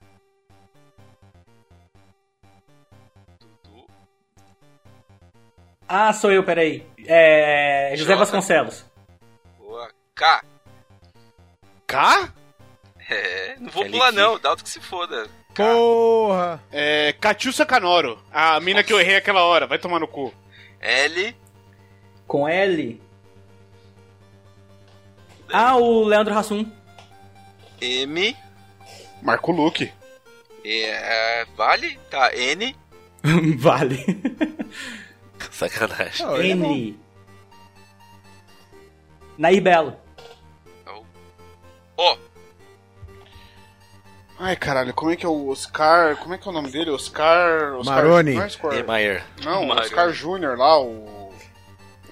Ah, sou eu, peraí. É. José Jota. Vasconcelos. Boa. K. K? É, não vou pular não, dá outro que se foda. Porra! É. Catiúcia Canoro. A mina que eu errei aquela hora. Vai tomar no cu. L. Com L. Ah, o Leandro Hassum. M. Marco Luque. É, vale? Tá, N. vale. Sacanagem. N. Nair Belo. O. Ai, caralho, como é que é o Oscar. Como é que é o nome dele? Oscar. Oscar Maroni. Não, é Oscar, Niemeyer. não Maroni. Oscar Júnior lá, o.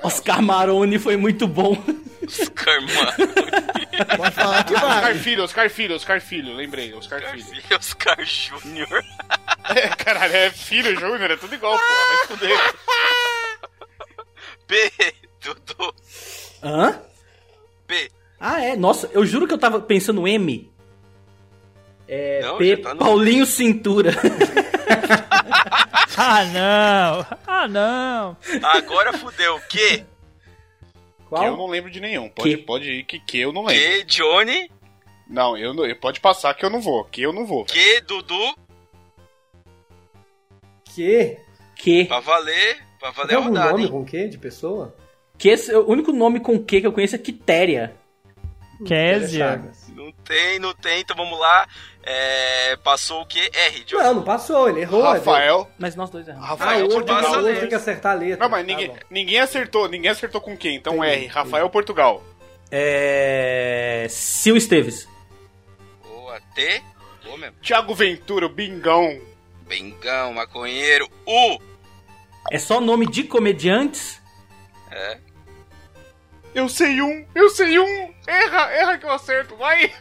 Oscar Maroni foi muito bom. Oscar Mano. Pode falar que Oscar vai. Filho, Oscar Filho, Oscar Filho, lembrei, Oscar Filho. Oscar Júnior. É, caralho, é filho Júnior, é tudo igual, porra, vai fuder. P. Dudu. Hã? P. Ah, é. Nossa, eu juro que eu tava pensando M. É. Não, P. tá no- Paulinho Cintura. Ah, não. Ah, não. Agora fudeu. Q. Que Qual? eu não lembro de nenhum. Pode, Que? pode ir que que eu não lembro. Q. Johnny. Não, eu não, pode passar que eu não vou. Que eu não vou. Q. Dudu. Que? Que? Pra valer. Pra valer Tem a algum rodada, nome hein? com que de pessoa? Que esse, o único nome com Q que eu conheço é Quitéria. Késia. Não tem, não tem, então vamos lá. É, passou o quê? R, Johnny. Não, não passou, ele errou. Rafael. Mas nós dois erramos. Ah, Rafael passa o outro tem que acertar a letra. Não, mas Tá ninguém, bom. ninguém acertou, ninguém acertou com quem. Então Entendi, R, Rafael Portugal. É. Sil Esteves. Boa. T. Boa mesmo. Thiago Ventura, Bingão. Bengão, maconheiro. U. É só nome de comediantes? É. Eu sei um, eu sei um. Erra, erra que eu acerto, vai.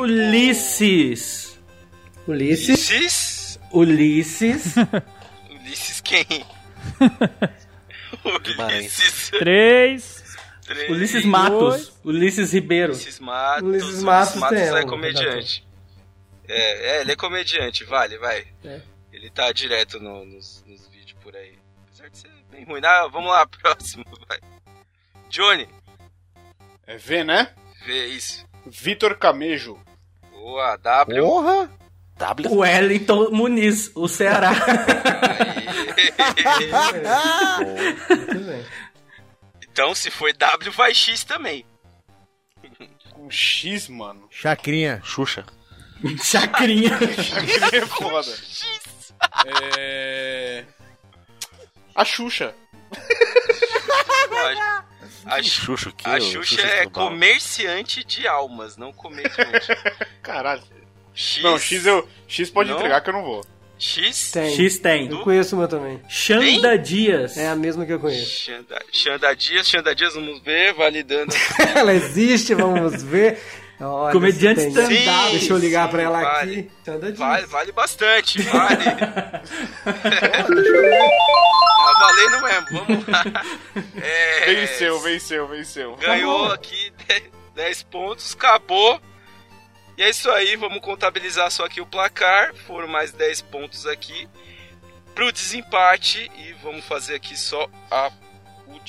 Ulisses. Ulisses. Ulisses. Ulisses. Ulisses quem? Ulisses. Três. Três. Ulisses Matos. Ulisses Ribeiro. Ulisses Matos. Ulisses Matos tem, é ó, comediante. É, é, ele é comediante, vale, vai. É. Ele tá direto no- nos, nos vídeos por aí. Bem ruim. Ah, vamos lá, próximo, vai. Johnny, É V, né? vê isso. Vitor Camejo. Boa, W. Porra! W. Wellington Muniz, o Ceará. Muito bem. então, se foi W, vai X também. Com X, mano. Chacrinha. Xuxa. Chacrinha. é foda. É... A Xuxa. A, Xuxa, que a Xuxa Xuxa é comerciante de almas, não comediante. Caralho. X. Não, X eu. X pode Não? entregar que eu não vou. X. Tem. X tem. Eu conheço uma também. Xanda Dias. É a mesma que eu conheço. Xanda, Xanda Dias, Xanda Dias, vamos ver, validando. ela existe, vamos ver. Olha, Comediante stand-up. Deixa eu ligar Sim, pra ela vale. aqui. Vale, vale bastante, vale. tá valendo mesmo, vamos lá. É, Venceu, venceu, venceu. Ganhou aqui 10 pontos, acabou. E é isso aí, vamos contabilizar só aqui o placar. Foram mais 10 pontos aqui pro desempate. E vamos fazer aqui só a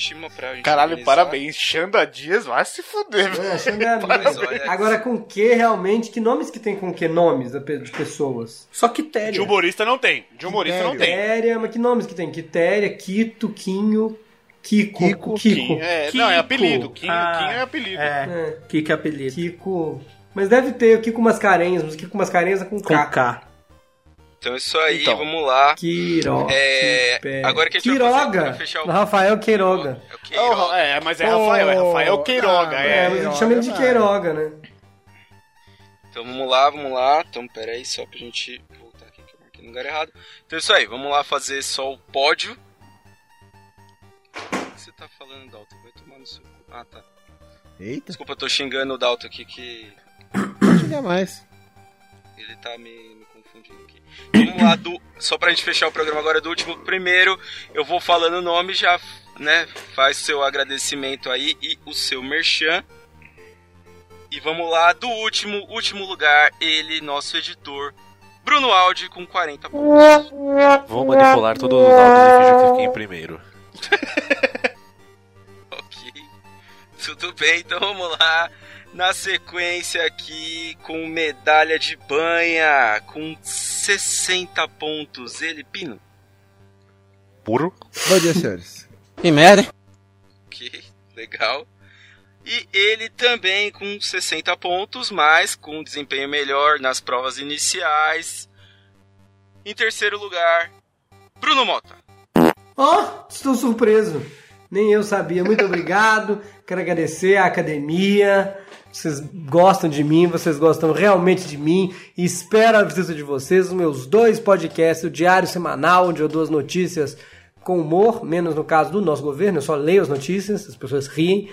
última pra gente Caralho, parabéns. Xanda Dias vai se fuder, É, velho. Xanda Mas Dias. olha- Agora com que realmente? Que nomes que tem com que nomes de pessoas? Só Quitéria. De humorista não tem. De humorista não tem. Quitéria, mas que nomes que tem? Quitéria, Quito, Quinho, Kiko. Kiko. Kiko. É, Kiko. não, é apelido. Kim, Ah, é apelido. É. É, Kiko é apelido. Kiko. Mas deve ter o Kiko Mascarenhas, mas o Kiko Mascarenhas é com Com K. K. Então é isso aí, Então. vamos lá. Quiro. É, agora que a gente vai fazer Quiroga. pra fechar o- Rafael Queiroga. É o Queiroga. Oh, é, mas é Rafael, é Rafael Queiroga. Ah, É, É, mas a gente chama ele de Queiroga, né? Então vamos lá, vamos lá. Então pera aí, só pra gente voltar aqui que eu marquei no lugar errado. Então é isso aí, vamos lá fazer só o pódio. O que você tá falando, Dalton? Vai tomar no seu. cu. Ah, tá. Eita. Desculpa, eu tô xingando o Dalton aqui que. Não xinga mais. Ele tá me, me confundindo aqui. Vamos lá, do, só pra gente fechar o programa agora do último. Primeiro, eu vou falando o nome, já né, faz seu agradecimento aí e o seu merchan. E vamos lá, do último, último lugar, ele, nosso editor, Bruno Aldi, com 40 pontos. Vou manipular todos os áudios e fingir que fiquei em primeiro. Ok. Tudo bem, então vamos lá. Na sequência aqui, com medalha de banha, com 60 pontos, ele, Pino. Puro. Bom dia, senhores. Que merda, Ok, legal. E ele também com 60 pontos, mas com um desempenho melhor nas provas iniciais. Em terceiro lugar, Bruno Mota. Ó, estou surpreso. Nem eu sabia. Muito obrigado. Quero agradecer à academia. Vocês gostam de mim, vocês gostam realmente de mim. E espero a visita de vocês nos meus dois podcasts, o Diário Semanal, onde eu dou as notícias com humor, menos no caso do nosso governo, eu só leio as notícias, as pessoas riem.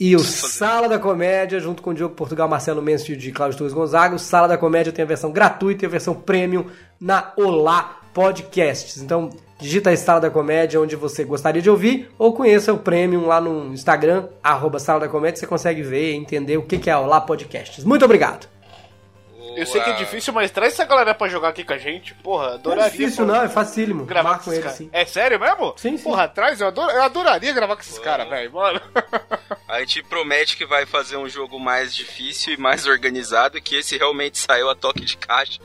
E o Sala da Comédia, junto com o Diogo Portugal, Marcelo Mansfield e Cláudio Torres Gonzaga. O Sala da Comédia tem a versão gratuita e a versão premium na Olá Podcasts. Então, digita aí Sala da Comédia onde você gostaria de ouvir ou conheça o premium lá no Instagram, arroba Sala da Comédia, você consegue ver e entender o que é Olá Podcasts. Muito obrigado! Eu sei que é difícil, mas traz essa galera pra jogar aqui com a gente. Porra, adoraria. Não é difícil pô, não, é facílimo. Gravar com com esses ele, caras. sim. É sério mesmo? Sim, sim. Porra, traz, eu, ador- eu adoraria gravar com esses caras, velho. Bora. A gente promete que vai fazer um jogo mais difícil e mais organizado, que esse realmente saiu a toque de caixa.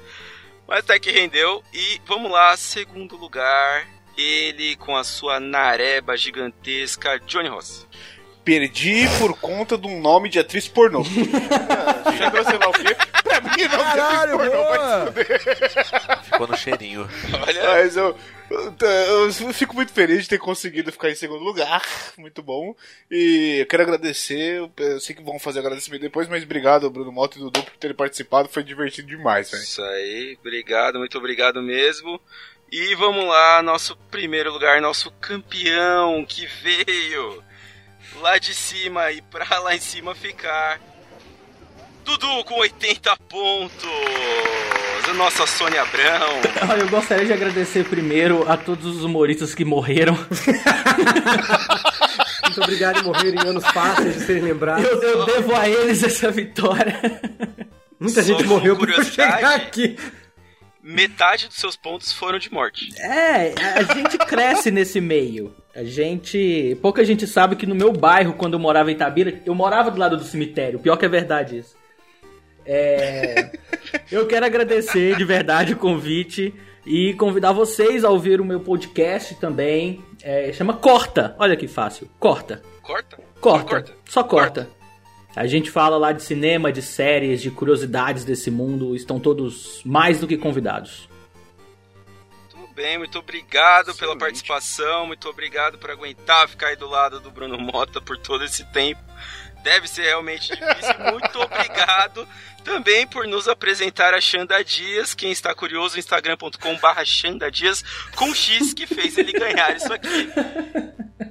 Mas até que rendeu. E vamos lá, segundo lugar, ele com a sua nareba gigantesca, Johnny Ross. Perdi por conta de um nome de atriz pornô. Chegou sei lá o quê? Pra mim, não Caralho, pornô, vai se fuder. Ficou no cheirinho. Mas eu, eu, fico muito feliz de ter conseguido ficar em segundo lugar. Muito bom. E eu quero agradecer. eu- sei que vão fazer agradecimento depois, mas obrigado, Bruno Mota e Dudu, por terem participado. Foi divertido demais, velho. Isso aí, obrigado, muito obrigado mesmo. E vamos lá, nosso primeiro lugar, nosso campeão que veio lá de cima e pra lá em cima ficar. Dudu com 80 pontos. A nossa Sônia Abrão. Eu gostaria de agradecer primeiro a todos os humoristas que morreram. Muito obrigado por morrerem em anos fáceis de serem lembrados. Eu, eu devo a eles essa vitória. Muita gente Só morreu por chegar curiosidade, aqui. Metade dos seus pontos foram de morte. É, a gente cresce nesse meio. A gente. Pouca gente sabe que no meu bairro, quando eu morava em Itabira, eu morava do lado do cemitério. Pior que é verdade isso. É. Eu quero agradecer de verdade o convite e convidar vocês a ouvir o meu podcast também. É, chama Corta. Olha que fácil. Corta. Corta? Corta. Só corta. A gente fala lá de cinema, de séries, de curiosidades desse mundo. Estão todos mais do que convidados. Muito bem, muito obrigado pela participação, muito obrigado por aguentar ficar aí do lado do Bruno Mota por todo esse tempo. Deve ser realmente difícil. Muito obrigado também por nos apresentar a Xanda Dias. Quem está curioso, instagram.com/barra Xanda Dias com X que fez ele ganhar isso aqui.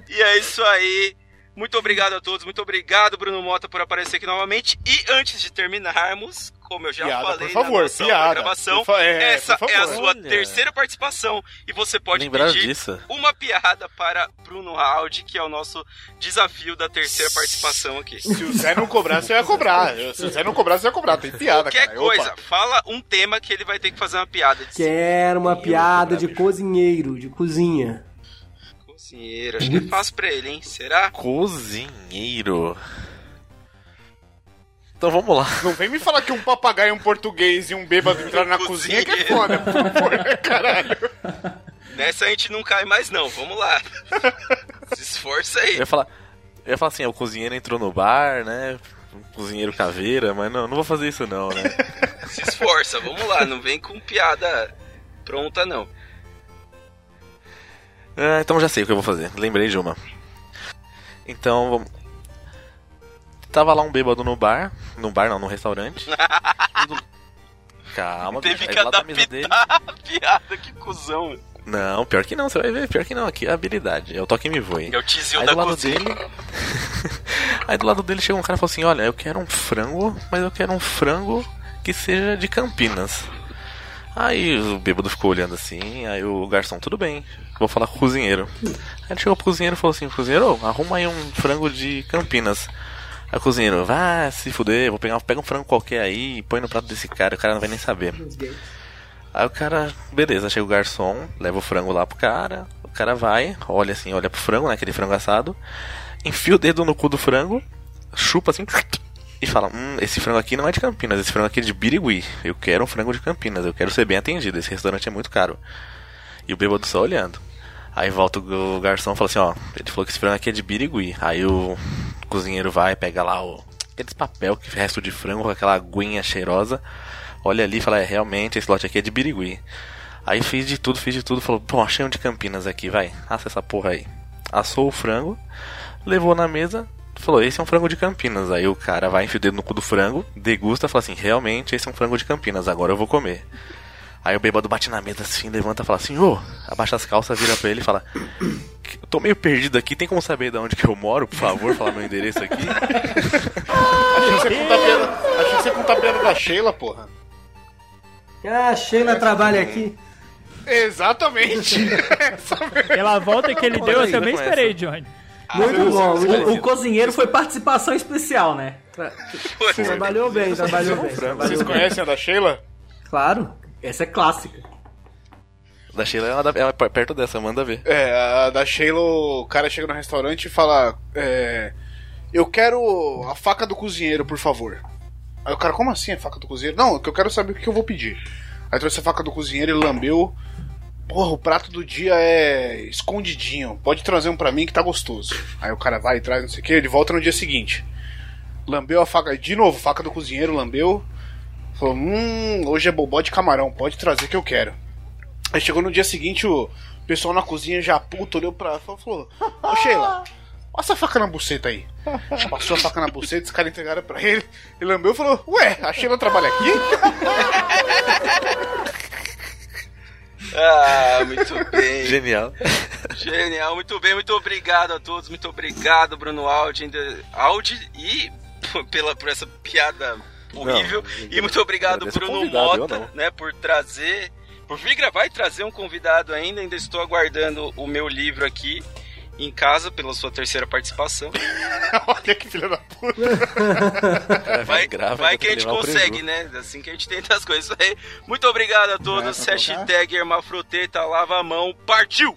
E é isso aí. Muito obrigado a todos, muito obrigado, Bruno Mota, por aparecer aqui novamente. E antes de terminarmos, como eu já Piada, falei por favor, na piada. gravação, Por fa- é, essa por é a sua Olha. terceira participação. E você pode Lembrar pedir disso. uma piada para Bruno Aldi, que é o nosso desafio da terceira participação aqui. Se o Zé não cobrar, você vai cobrar. Se o Zé não cobrar, você vai cobrar. Tem piada, Qualquer cara. coisa, Opa. fala um tema que ele vai ter que fazer uma piada. De Quero uma piada de cozinheiro, de cozinha. cozinheiro. Acho que é fácil pra ele, hein? Será? Cozinheiro. Então vamos lá. Não vem me falar que um papagaio, um português e um bêbado entraram na cozinha que é foda, por favor, né, caralho? Nessa a gente não cai mais, não. Vamos lá. Se esforça aí. Eu ia falar, eu ia falar assim, o cozinheiro entrou no bar, né? Um cozinheiro caveira, mas não, não vou fazer isso não, né? Se esforça, vamos lá. Não vem com piada pronta, não. Ah, então já sei o que eu vou fazer. Lembrei de uma. Então, vamos... Tava lá um bêbado no bar. No bar não, no restaurante. Calma, Teve que mesa dele. adaptar a piada, que cuzão. Não, pior que não, você vai ver, pior que não, aqui é habilidade, é o toque me voe. É o tizio Aí da do lado cozinha. dele. Aí do lado dele chegou um cara e falou assim: Olha, eu quero um frango, mas eu quero um frango que seja de Campinas. Aí o bêbado ficou olhando assim, aí o garçom, tudo bem, vou falar com o cozinheiro. Aí ele chegou pro cozinheiro e falou assim: Cozinheiro, arruma aí um frango de Campinas. O cozinheiro, vai se fuder, vou pegar, pega um frango qualquer aí e põe no prato desse cara, o cara não vai nem saber. Aí o cara, beleza, chega o garçom, leva o frango lá pro cara, o cara vai, olha assim, olha pro frango, né, aquele frango assado, enfia o dedo no cu do frango, chupa assim, e fala, hum, esse frango aqui não é de Campinas, esse frango aqui é de Birigui, eu quero um frango de Campinas, eu quero ser bem atendido, esse restaurante é muito caro. E o bêbado só olhando. Aí volta o garçom e fala assim, ó, ele falou que esse frango aqui é de Birigui. Aí o cozinheiro vai, pega lá o aqueles papel que resto de frango com aquela aguinha cheirosa, olha ali e fala, é, realmente esse lote aqui é de Birigui. Aí fiz de tudo, fiz de tudo, falou, pô, achei um de Campinas aqui, vai, assa essa porra aí. Assou o frango, levou na mesa, falou, esse é um frango de Campinas. Aí o cara vai, enfia o dedo no cu do frango, degusta, fala assim, realmente esse é um frango de Campinas, agora eu vou comer. Aí o bêbado bate na mesa assim, levanta e fala assim, ô, abaixa as calças, vira pra ele e fala, eu tô meio perdido aqui, tem como saber de onde que eu moro, por favor, falar meu endereço aqui? Achei que você contar a piada, achei que você contar a piada da Sheila, porra. Ah, a Sheila trabalha aqui. Exatamente. Pela volta que ele deu, eu também esperei, Johnny. Muito bom. O, o cozinheiro foi participação especial, né? Trabalhou bem, trabalhou bem. trabalhou Vocês bem. conhecem a da Sheila? Claro, essa é clássica. Da Sheila ela, ela é perto dessa, manda ver. É, a da Sheila, o cara chega no restaurante e fala: é, Eu quero a faca do cozinheiro, por favor. Aí o cara, como assim a faca do cozinheiro? Não, que eu quero saber o que eu vou pedir. Aí trouxe a faca do cozinheiro, ele lambeu. Porra, o prato do dia é escondidinho. Pode trazer um pra mim que tá gostoso. Aí o cara vai e traz, não sei o que, ele volta no dia seguinte. Lambeu a faca, de novo, faca do cozinheiro, lambeu. Falou, hum, hoje é bobó de camarão, pode trazer que eu quero. Aí chegou no dia seguinte, o pessoal na cozinha já puto olhou pra ela e falou: Ô Sheila, passa a faca na buceta aí. Passou a faca na buceta, os caras entregaram pra ele. Ele lambeu e falou: Ué, a Sheila trabalha aqui? Ah, muito bem. Genial. Genial, muito bem, muito obrigado a todos, muito obrigado, Bruno Aldi, ainda- Aldi e pela, por essa piada horrível. Não, e muito obrigado, Bruno Mota, né, por trazer, por vir gravar e trazer um convidado ainda. Ainda estou aguardando o meu livro aqui em casa pela sua terceira participação. Olha que filha da puta. Vai, grava, vai que a gente consegue, né? Assim que a gente tenta as coisas. Aí. Muito obrigado a todos. Hashtag Hermafroteta, lava a mão, partiu!